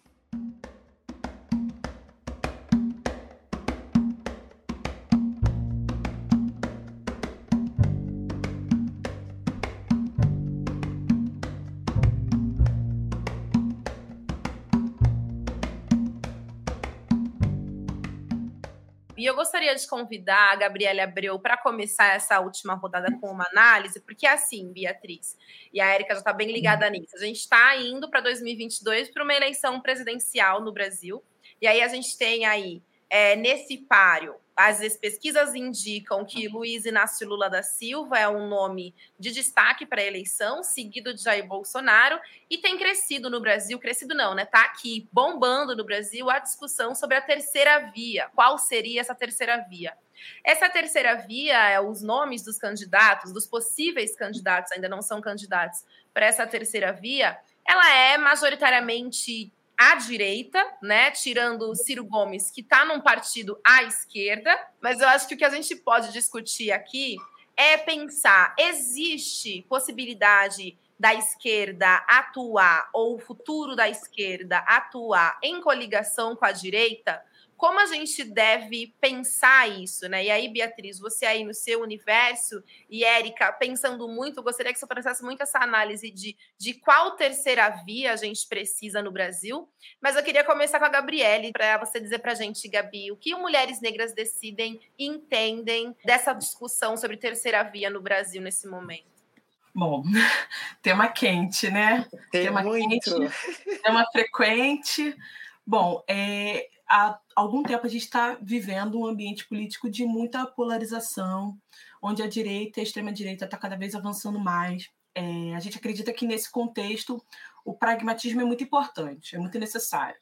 Gostaria de convidar a Gabriela Abreu para começar essa última rodada com uma análise, porque é assim, Beatriz, e a Érica já está bem ligada nisso. A gente está indo para 2022 para uma eleição presidencial no Brasil, e aí a gente tem aí, é, nesse páreo, as pesquisas indicam que Luiz Inácio Lula da Silva é um nome de destaque para a eleição, seguido de Jair Bolsonaro, e tem crescido no Brasil, crescido não, né? Tá aqui bombando no Brasil a discussão sobre a terceira via. Qual seria essa terceira via? Essa terceira via é os nomes dos candidatos, dos possíveis candidatos, ainda não são candidatos para essa terceira via, ela é majoritariamente à direita, né? Tirando Ciro Gomes, que está num partido à esquerda. Mas eu acho que o que a gente pode discutir aqui é pensar: existe possibilidade da esquerda atuar, ou o futuro da esquerda atuar em coligação com a direita? Como a gente deve pensar isso, né? E aí, Beatriz, você aí no seu universo, e Érica, pensando muito, gostaria que você trouxesse muito essa análise de, de qual terceira via a gente precisa no Brasil. Mas eu queria começar com a Gabriele, para você dizer para a gente, Gabi, o que mulheres negras decidem e entendem dessa discussão sobre terceira via no Brasil nesse momento. Bom, *laughs* tema quente, né? Tem tema muito. quente, tema frequente. Bom, é, há algum tempo a gente está vivendo um ambiente político de muita polarização, onde a direita e a extrema-direita está cada vez avançando mais. É, a gente acredita que nesse contexto o pragmatismo é muito importante, é muito necessário.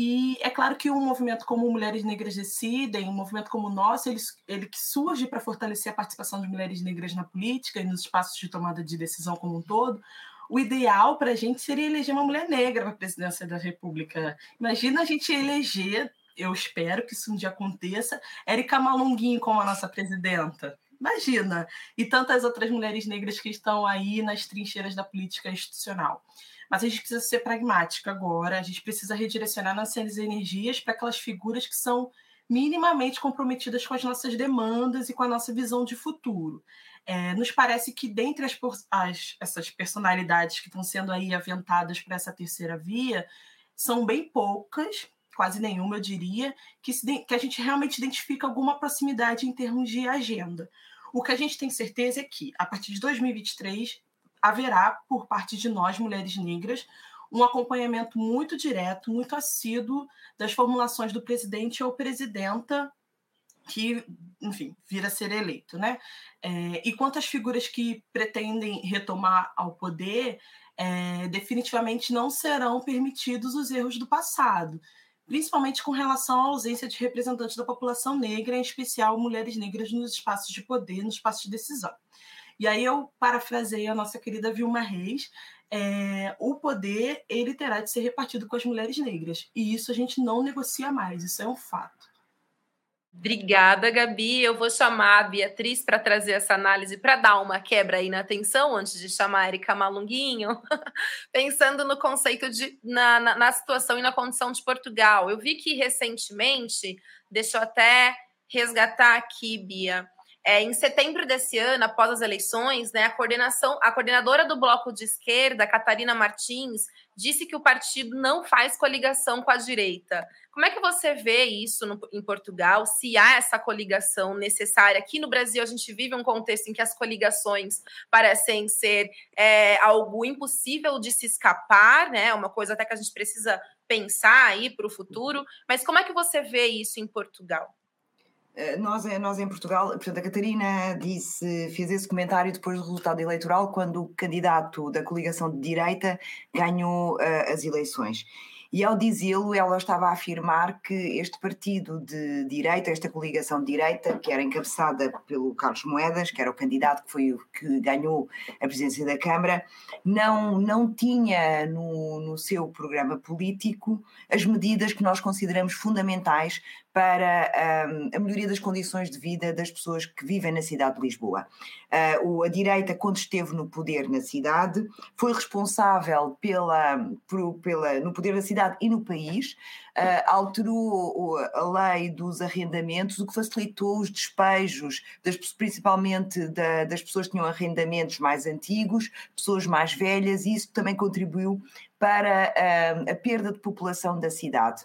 E é claro que um movimento como Mulheres Negras Decidem, um movimento como o nosso, ele, ele que surge para fortalecer a participação de mulheres negras na política e nos espaços de tomada de decisão como um todo, o ideal para a gente seria eleger uma mulher negra para a presidência da República. Imagina a gente eleger, eu espero que isso um dia aconteça, Érica Malunguinho como a nossa presidenta. Imagina! E tantas outras mulheres negras que estão aí nas trincheiras da política institucional. Mas a gente precisa ser pragmática agora, a gente precisa redirecionar nossas energias para aquelas figuras que são minimamente comprometidas com as nossas demandas e com a nossa visão de futuro. É, nos parece que dentre as, as, essas personalidades que estão sendo aí aventadas para essa terceira via, são bem poucas, quase nenhuma, eu diria, que, se, que a gente realmente identifica alguma proximidade em termos de agenda. O que a gente tem certeza é que, a partir de 2023, haverá, por parte de nós, mulheres negras, um acompanhamento muito direto, muito assíduo das formulações do presidente ou presidenta que, enfim, vira ser eleito, né? É, e quanto às figuras que pretendem retomar ao poder, é, definitivamente não serão permitidos os erros do passado, principalmente com relação à ausência de representantes da população negra, em especial mulheres negras nos espaços de poder, nos espaços de decisão. E aí eu parafrasei a nossa querida Vilma Reis, é, o poder ele terá de ser repartido com as mulheres negras. E isso a gente não negocia mais, isso é um fato. Obrigada, Gabi. Eu vou chamar a Beatriz para trazer essa análise para dar uma quebra aí na atenção antes de chamar a Erika Malunguinho, *laughs* pensando no conceito de na, na, na, situação e na condição de Portugal. Eu vi que recentemente, deixa eu até resgatar aqui, Bia. É, em setembro desse ano, após as eleições, né, a coordenação, a coordenadora do bloco de esquerda, Catarina Martins, disse que o partido não faz coligação com a direita. Como é que você vê isso no, em Portugal? Se há essa coligação necessária? Aqui no Brasil, a gente vive um contexto em que as coligações parecem ser é, algo impossível de se escapar, né? Uma coisa até que a gente precisa pensar aí para o futuro. Mas como é que você vê isso em Portugal? Eh, nós, nós em Portugal, portanto, a Catarina disse, fez esse comentário depois do resultado eleitoral, quando o candidato da coligação de direita ganhou uh, as eleições. E ao dizê-lo, ela estava a afirmar que este partido de direita, esta coligação de direita, que era encabeçada pelo Carlos Moedas, que era o candidato que foi o que ganhou a presidência da Câmara, não, não tinha no, no seu programa político as medidas que nós consideramos fundamentais para um, a melhoria das condições de vida das pessoas que vivem na cidade de Lisboa. Uh, a direita, quando esteve no poder na cidade, foi responsável pela, por, pela, no poder da cidade e no país, uh, alterou a lei dos arrendamentos, o que facilitou os despejos, das, principalmente da, das pessoas que tinham arrendamentos mais antigos, pessoas mais velhas, e isso também contribuiu para uh, a perda de população da cidade.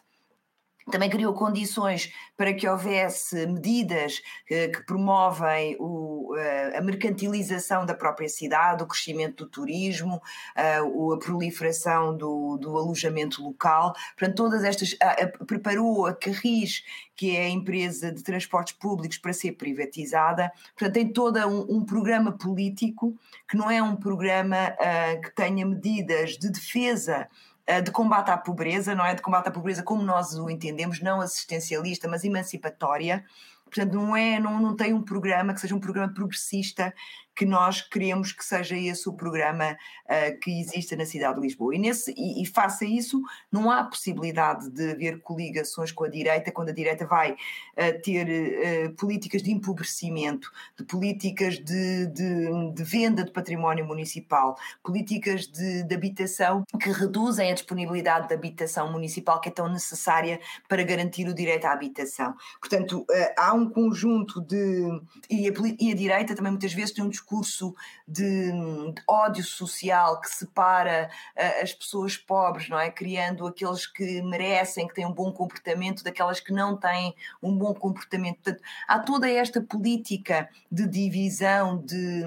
Também criou condições para que houvesse medidas eh, que promovem o, eh, a mercantilização da própria cidade, o crescimento do turismo, eh, a proliferação do, do alojamento local. Portanto, todas estas. preparou a Carris, que é a empresa de transportes públicos, para ser privatizada. Portanto, tem todo um, um programa político que não é um programa que tenha medidas de defesa de combate à pobreza, não é? De combate à pobreza como nós o entendemos, não assistencialista, mas emancipatória. Portanto, não, é, não, não tem um programa que seja um programa progressista que nós queremos que seja esse o programa uh, que exista na cidade de Lisboa. E, nesse, e, e isso, não há possibilidade de haver coligações com a direita, quando a direita vai uh, ter uh, políticas de empobrecimento, de políticas de, de, de, venda de património municipal, políticas de, de habitação que reduzem a disponibilidade de habitação municipal que é tão necessária para garantir o direito à habitação. Portanto, há um conjunto de. E a, e a direita também muitas vezes tem um discurso de, de ódio social que separa uh, as pessoas pobres, não é? Criando aqueles que merecem, que têm um bom comportamento, daquelas que não têm um bom comportamento. Portanto, há toda esta política de divisão, de,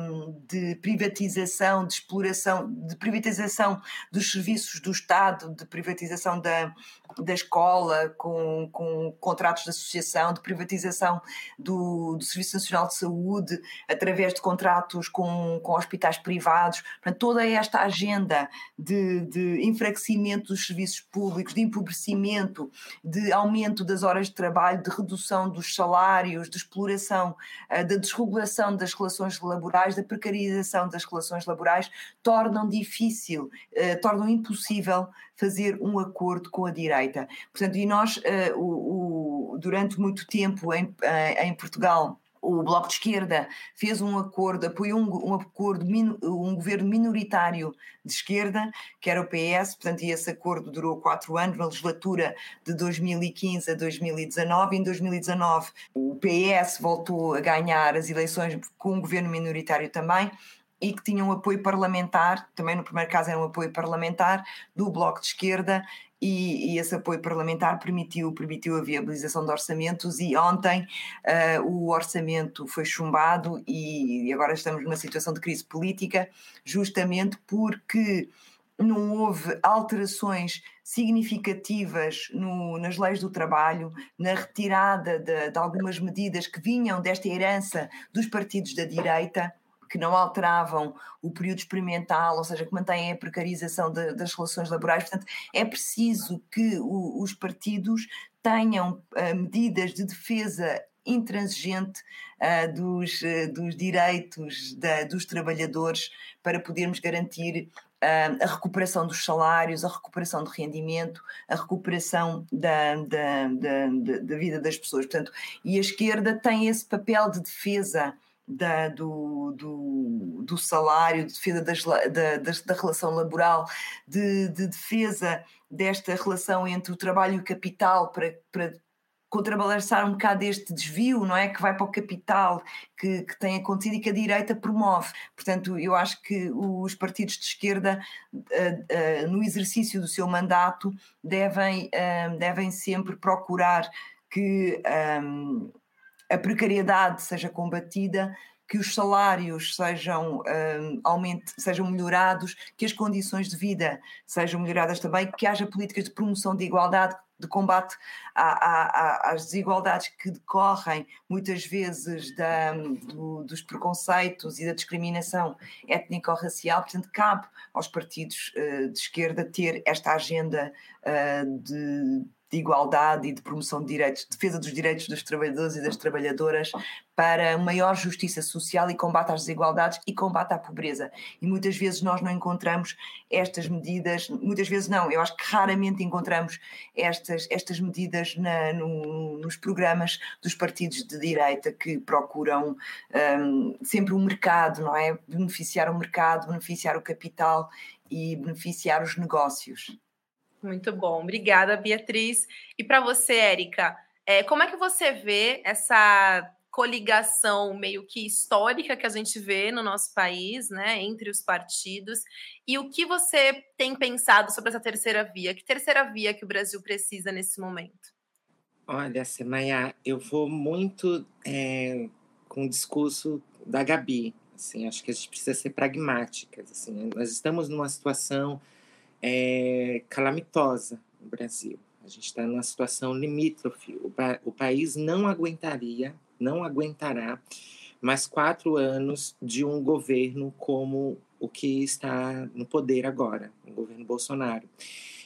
de privatização, de exploração, de privatização dos serviços do Estado, de privatização da, da escola, com, com contratos de associação, de privatização do, do Serviço Nacional de Saúde, através de contratos com, com hospitais privados. Portanto, toda esta agenda de, de enfraquecimento dos serviços públicos, de empobrecimento, de aumento das horas de trabalho, de redução dos salários, de exploração, eh, da desregulação das relações laborais, da precarização das relações laborais, tornam difícil, eh, tornam impossível fazer um acordo com a direita. Portanto, e nós, uh, o, o, durante muito tempo em, em Portugal, o Bloco de Esquerda fez um acordo, apoiou um, um acordo, um governo minoritário de esquerda, que era o PS, portanto, e esse acordo durou quatro anos, na legislatura de 2015 a 2019. Em 2019, o PS voltou a ganhar as eleições com um governo minoritário também, e que tinham um apoio parlamentar, também no primeiro caso era um apoio parlamentar do Bloco de Esquerda e, e, esse apoio parlamentar permitiu, permitiu a viabilização de orçamentos e ontem uh, o orçamento foi chumbado e, e agora estamos numa situação de crise política justamente porque não houve alterações significativas no, nas leis do trabalho, na retirada de, de algumas medidas que vinham desta herança dos partidos da direita que não alteravam o período experimental, ou seja, que mantêm a precarização de, das relações laborais. Portanto, é preciso que o, os partidos tenham uh, medidas de defesa intransigente uh, dos, uh, dos direitos da, dos trabalhadores para podermos garantir uh, a recuperação dos salários, a recuperação do rendimento, a recuperação da, da, da, da, vida das pessoas. Portanto, e a esquerda tem esse papel de defesa da, do, do, do, salário, de defesa das, da, da, relação laboral, de, de, defesa desta relação entre o trabalho e o capital para, para contrabalançar um bocado este desvio, não é? Que vai para o capital que, que tem acontecido e que a direita promove. Portanto, eu acho que os partidos de esquerda, uh, uh, no exercício do seu mandato, devem, uh, devem sempre procurar que. Um, a precariedade seja combatida, que os salários sejam, um, aumente, sejam melhorados, que as condições de vida sejam melhoradas também, que haja políticas de promoção de igualdade de combate às desigualdades que decorrem muitas vezes da, do, dos preconceitos e da discriminação étnico-racial. Portanto, cabe aos partidos uh, de esquerda ter esta agenda uh, de de igualdade e de promoção de direitos, de defesa dos direitos dos trabalhadores e das trabalhadoras para maior justiça social e combate às desigualdades e combate à pobreza. E muitas vezes nós não encontramos estas medidas, muitas vezes não, eu acho que raramente encontramos estas, estas medidas na, no, nos programas dos partidos de direita que procuram um, sempre o um mercado, não é? Beneficiar o mercado, beneficiar o capital e beneficiar os negócios. Muito bom, obrigada, Beatriz. E para você, Érica, é, como é que você vê essa coligação meio que histórica que a gente vê no nosso país, né, entre os partidos? E o que você tem pensado sobre essa terceira via? Que terceira via que o Brasil precisa nesse momento? Olha, Semaia, eu vou muito é, com o discurso da Gabi. Assim, acho que a gente precisa ser pragmáticas. Assim, nós estamos numa situação é, calamitosa no Brasil. A gente está numa situação limítrofe. O, o país não aguentaria, não aguentará mais quatro anos de um governo como o que está no poder agora, o governo Bolsonaro.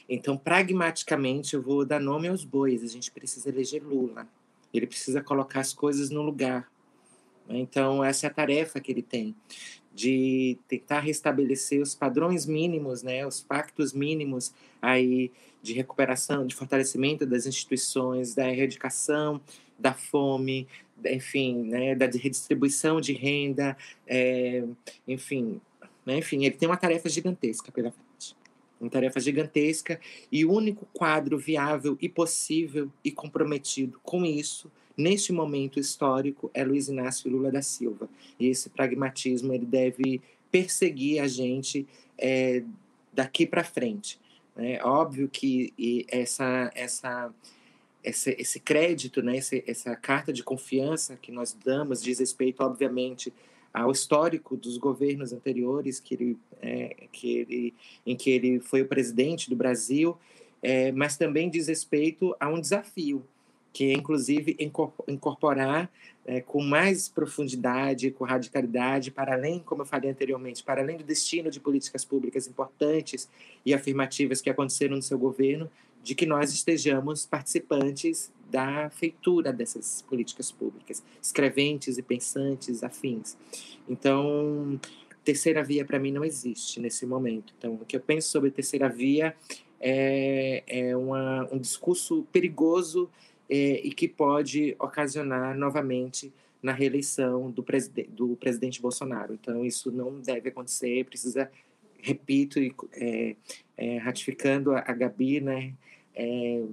Então, pragmaticamente, eu vou dar nome aos bois. A gente precisa eleger Lula. Ele precisa colocar as coisas no lugar. Então, essa é a tarefa que ele tem de tentar restabelecer os padrões mínimos, né, os pactos mínimos aí de recuperação, de fortalecimento das instituições, da erradicação da fome, enfim, né, da redistribuição de renda, é, enfim, né, enfim, ele tem uma tarefa gigantesca pela frente, uma tarefa gigantesca e o único quadro viável e possível e comprometido com isso neste momento histórico é Luiz Inácio Lula da Silva. E esse pragmatismo ele deve perseguir a gente é, daqui para frente. É óbvio que essa, essa, esse, esse crédito, né, esse, essa carta de confiança que nós damos diz respeito, obviamente, ao histórico dos governos anteriores que ele, é, que ele, em que ele foi o presidente do Brasil, é, mas também diz respeito a um desafio que inclusive incorporar é, com mais profundidade, com radicalidade, para além, como eu falei anteriormente, para além do destino de políticas públicas importantes e afirmativas que aconteceram no seu governo, de que nós estejamos participantes da feitura dessas políticas públicas, escreventes e pensantes afins. Então, terceira via para mim não existe nesse momento. Então, o que eu penso sobre terceira via é, é uma, um discurso perigoso é, e que pode ocasionar novamente na reeleição do, preside do presidente Bolsonaro. Então, isso não deve acontecer, precisa, repito, é, é, ratificando a, a Gabi, né, é,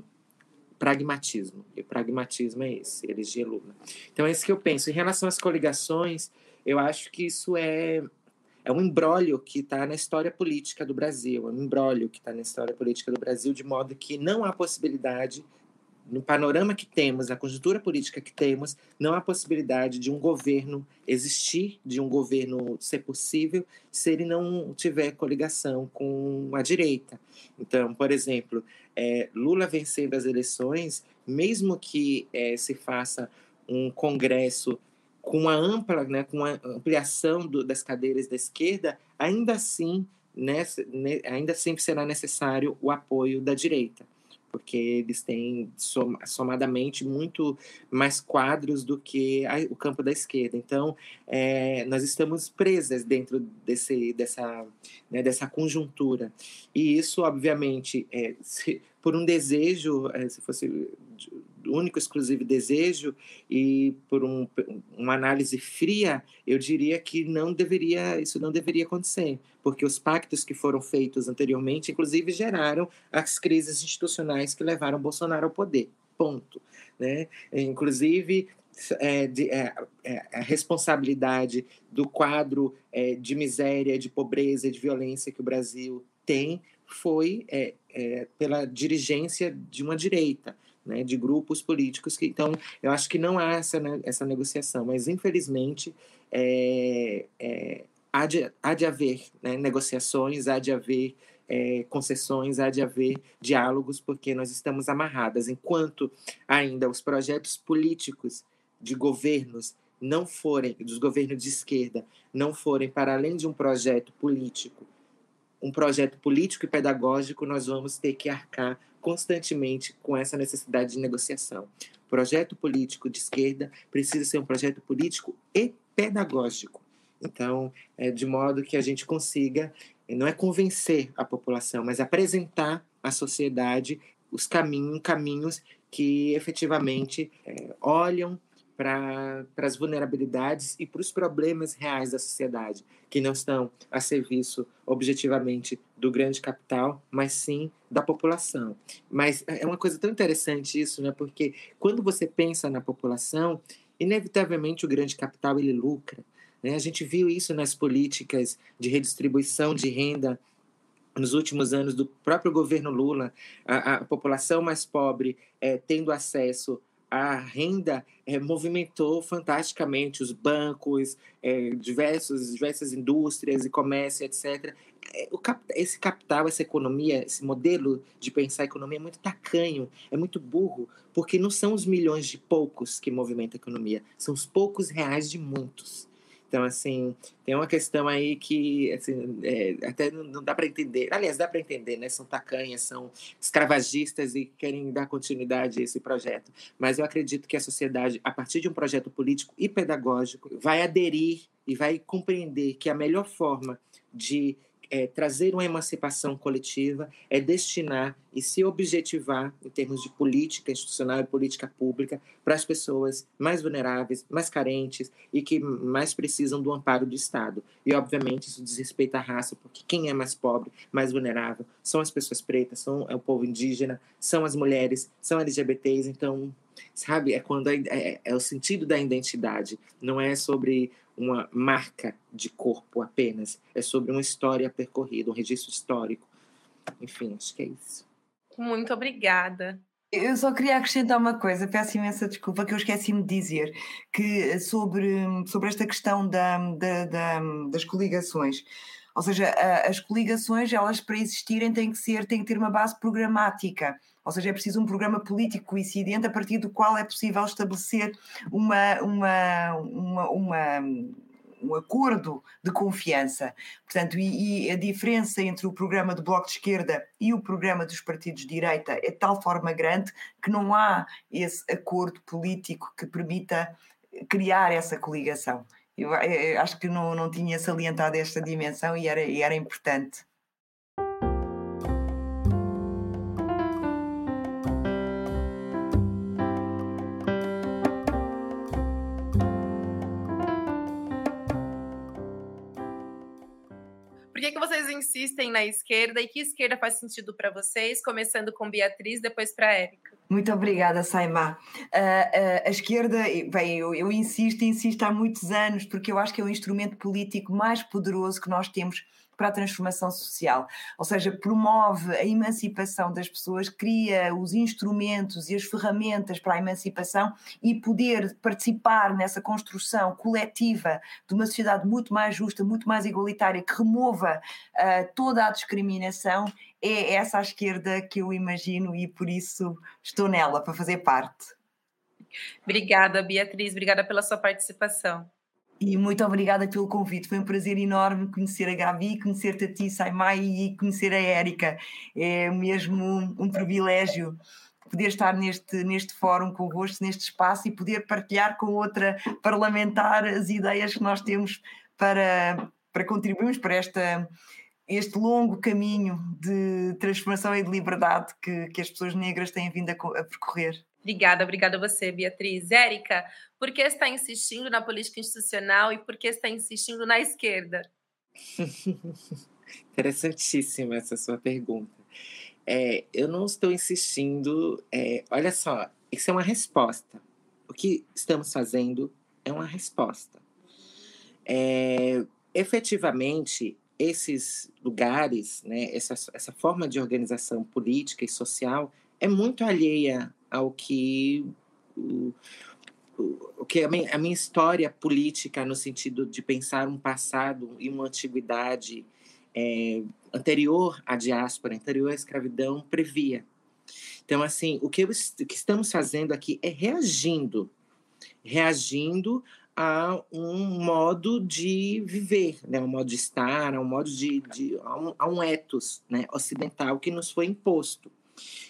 pragmatismo. E o pragmatismo é esse, eleger Lula. Então, é isso que eu penso. Em relação às coligações, eu acho que isso é, é um embrólio que está na história política do Brasil, é um embrólio que está na história política do Brasil, de modo que não há possibilidade no panorama que temos, na conjuntura política que temos, não há possibilidade de um governo existir, de um governo ser possível, se ele não tiver coligação com a direita. Então, por exemplo, é, Lula vencendo as eleições, mesmo que é, se faça um congresso com uma ampla, né, com a ampliação do, das cadeiras da esquerda, ainda assim, nessa, né, ainda sempre será necessário o apoio da direita porque eles têm somadamente muito mais quadros do que a, o campo da esquerda. Então, é, nós estamos presas dentro desse, dessa, né, dessa conjuntura. E isso, obviamente, é, se, por um desejo, é, se fosse único exclusivo desejo e por um, uma análise fria, eu diria que não deveria, isso não deveria acontecer, porque os pactos que foram feitos anteriormente, inclusive, geraram as crises institucionais que levaram Bolsonaro ao poder. Ponto. Né? Inclusive, é, de, é, é, a responsabilidade do quadro é, de miséria, de pobreza, de violência que o Brasil tem foi é, é, pela dirigência de uma direita né, de grupos políticos que então eu acho que não há essa, né, essa negociação, mas infelizmente é, é, há, de, há de haver né, negociações, há de haver é, concessões, há de haver diálogos, porque nós estamos amarradas. Enquanto ainda os projetos políticos de governos não forem, dos governos de esquerda, não forem para além de um projeto político, um projeto político e pedagógico, nós vamos ter que arcar constantemente com essa necessidade de negociação. O projeto político de esquerda precisa ser um projeto político e pedagógico. Então, é, de modo que a gente consiga, não é convencer a população, mas apresentar à sociedade os caminhos, caminhos que efetivamente é, olham para as vulnerabilidades e para os problemas reais da sociedade, que não estão a serviço objetivamente do grande capital, mas sim da população. Mas é uma coisa tão interessante isso, né? Porque quando você pensa na população, inevitavelmente o grande capital ele lucra. Né? A gente viu isso nas políticas de redistribuição de renda nos últimos anos do próprio governo Lula, a, a população mais pobre é, tendo acesso a renda é, movimentou fantasticamente os bancos, é, diversos, diversas indústrias e comércio, etc. É, cap esse capital, essa economia, esse modelo de pensar a economia é muito tacanho, é muito burro, porque não são os milhões de poucos que movimentam a economia, são os poucos reais de muitos. Então, assim, tem uma questão aí que assim, é, até não, não, dá para entender. Aliás, dá para entender, né? São tacanhas, são escravagistas e querem dar continuidade a esse projeto. Mas eu acredito que a sociedade, a partir de um projeto político e pedagógico, vai aderir e vai compreender que a melhor forma de é, trazer uma emancipação coletiva, é destinar e se objetivar, em termos de política institucional e política pública, para as pessoas mais vulneráveis, mais carentes e que mais precisam do amparo do Estado. E, obviamente, isso diz respeito à raça, porque quem é mais pobre, mais vulnerável, são as pessoas pretas, são, é o povo indígena, são as mulheres, são LGBTs. Então, sabe, é quando é, é, é o sentido da identidade, não é sobre uma marca de corpo apenas, é sobre uma história percorrida, um registro histórico. Enfim, acho que é isso. Muito obrigada. Eu só queria acrescentar uma coisa, peço imensa desculpa que eu esqueci-me de dizer, que sobre, sobre esta questão da, da, da, das coligações. Ou seja, as coligações, elas para existirem têm que ser, têm que ter uma base programática. Ou seja, é preciso um programa político coincidente a partir do qual é possível estabelecer uma, uma, uma, uma um acordo de confiança. Portanto, e, e, a diferença entre o programa do Bloco de Esquerda e o programa dos partidos de direita é de tal forma grande que não há esse acordo político que permita criar essa coligação. Eu, eu acho que não, não tinha salientado esta dimensão e era, e era importante. Insistem na esquerda e que esquerda faz sentido para vocês, começando com Beatriz, depois para Érica. Muito obrigada, Saimá. Uh, uh, a esquerda, bem, eu, eu insisto insisto há muitos anos, porque eu acho que é o instrumento político mais poderoso que nós temos para a transformação social. Ou seja, promove a emancipação das pessoas, cria os instrumentos e as ferramentas para a emancipação e poder participar nessa construção coletiva de uma sociedade muito mais justa, muito mais igualitária, que remova uh, toda a discriminação. É essa a esquerda que eu imagino e por isso estou nela para fazer parte. Obrigada, Beatriz. Obrigada pela sua participação. E muito obrigada pelo convite. Foi um prazer enorme conhecer a Gabi, conhecer-te a ti, Saimai, e conhecer a Érica. É mesmo um, um privilégio poder estar neste, neste fórum convosco, neste espaço e poder partilhar com outra parlamentar as ideias que nós temos para, para contribuirmos para esta, este longo caminho de transformação e de liberdade que, que as pessoas negras têm vindo a, a percorrer. Obrigada, obrigada a você, Beatriz. Érica, por que está insistindo na política institucional e por que está insistindo na esquerda? *laughs* Interessantíssima essa sua pergunta. É, eu não estou insistindo. É, olha só, isso é uma resposta. O que estamos fazendo é uma resposta. É, efetivamente, esses lugares, né, essa, essa forma de organização política e social é muito alheia ao que o, o que a minha, a minha, história política no sentido de pensar um passado e uma antiguidade é, anterior à diáspora, anterior à escravidão, previa. Então, assim, o que, eu, o que estamos fazendo aqui é reagindo, reagindo a um modo de viver, né? um modo de estar, a um modo de, de a, um, a um ethos né? ocidental que nos foi imposto.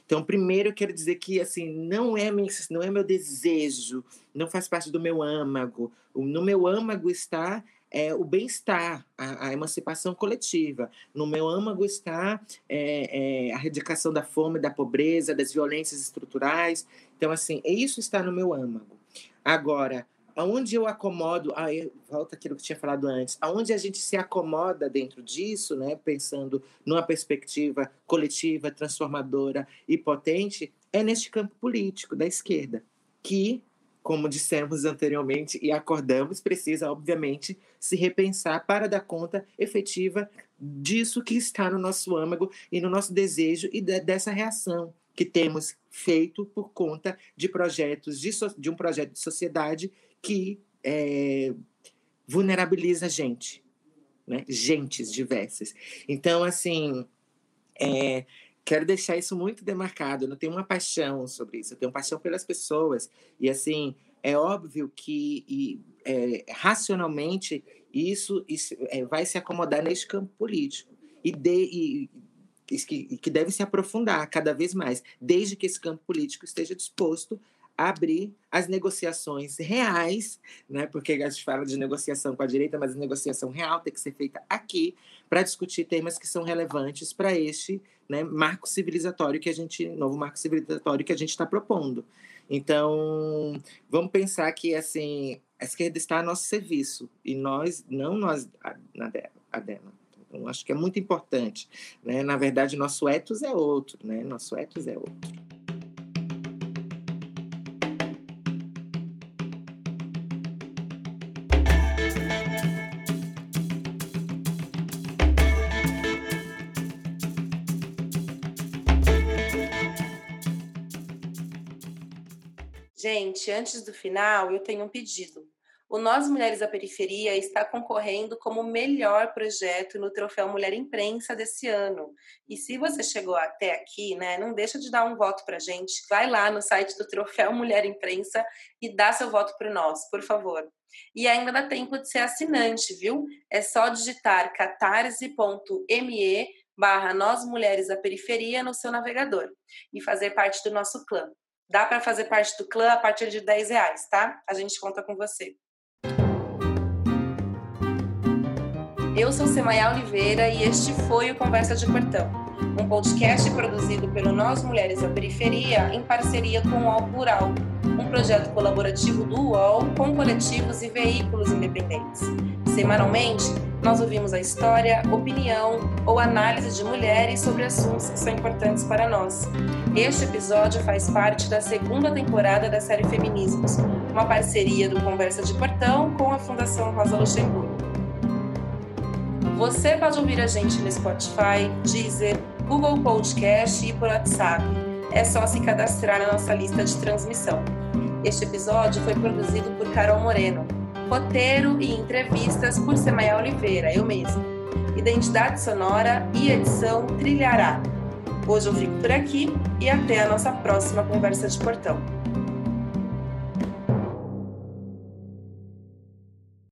Então, primeiro eu quero dizer que assim não é meu, não é meu desejo, não faz parte do meu âmago. No meu âmago está é, o bem-estar, a, a, emancipação coletiva. No meu âmago está é, é, a erradicação da fome, da pobreza, das violências estruturais. Então, assim, isso está no meu âmago. Agora, aonde eu acomodo, aí volta aquilo que eu tinha falado antes, aonde a gente se acomoda dentro disso, né, pensando numa perspectiva coletiva, transformadora e potente, é neste campo político da esquerda, que, como dissemos anteriormente e acordamos, precisa, obviamente, se repensar para dar conta efetiva disso que está no nosso âmago e no nosso desejo e dessa reação que temos feito por conta de projetos de, so, de um projeto de sociedade que é, vulnerabiliza a gente, né? Gentes diversas. Então, assim, é, quero deixar isso muito demarcado. Eu não tenho uma paixão sobre isso. Eu tenho paixão pelas pessoas. E, assim, é óbvio que e, é, racionalmente isso, isso é, vai se acomodar neste campo político. E, de, e, que, que deve se aprofundar cada vez mais, desde que esse campo político esteja disposto abrir as negociações reais, né? porque a gente fala de negociação com a direita, mas a negociação real tem que ser feita aqui para discutir temas que são relevantes para este né, marco civilizatório que a gente, novo marco civilizatório que a gente está propondo. Então, vamos pensar que assim a esquerda está a nosso serviço e nós, não nós, a, a Dema. Então, acho que é muito importante. Né? Na verdade, nosso ethos é outro, né? Nosso ethos é outro. Antes do final, eu tenho um pedido. O Nós Mulheres da Periferia está concorrendo como melhor projeto no Troféu Mulher Imprensa desse ano. E se você chegou até aqui, né, não deixa de dar um voto para gente. Vai lá no site do Troféu Mulher Imprensa e dá seu voto para nós, por favor. E ainda dá tempo de ser assinante, viu? É só digitar catarse.me barra Nós Mulheres da Periferia no seu navegador e fazer parte do nosso clã. Dá para fazer parte do clã a partir de 10 reais, tá? A gente conta com você. Eu sou Semaia Oliveira e este foi o Conversa de Portão, um podcast produzido pelo Nós Mulheres da Periferia em parceria com o UOL Plural, um projeto colaborativo do UOL com coletivos e veículos independentes. Semanalmente, nós ouvimos a história, opinião ou análise de mulheres sobre assuntos que são importantes para nós. Este episódio faz parte da segunda temporada da série Feminismos, uma parceria do Conversa de Portão com a Fundação Rosa Luxemburgo. Você pode ouvir a gente no Spotify, Deezer, Google Podcast e por WhatsApp. É só se cadastrar na nossa lista de transmissão. Este episódio foi produzido por Carol Moreno. Roteiro e entrevistas por Semaia Oliveira, eu mesma. Identidade sonora e edição Trilhará. Hoje eu fico por aqui e até a nossa próxima conversa de portão.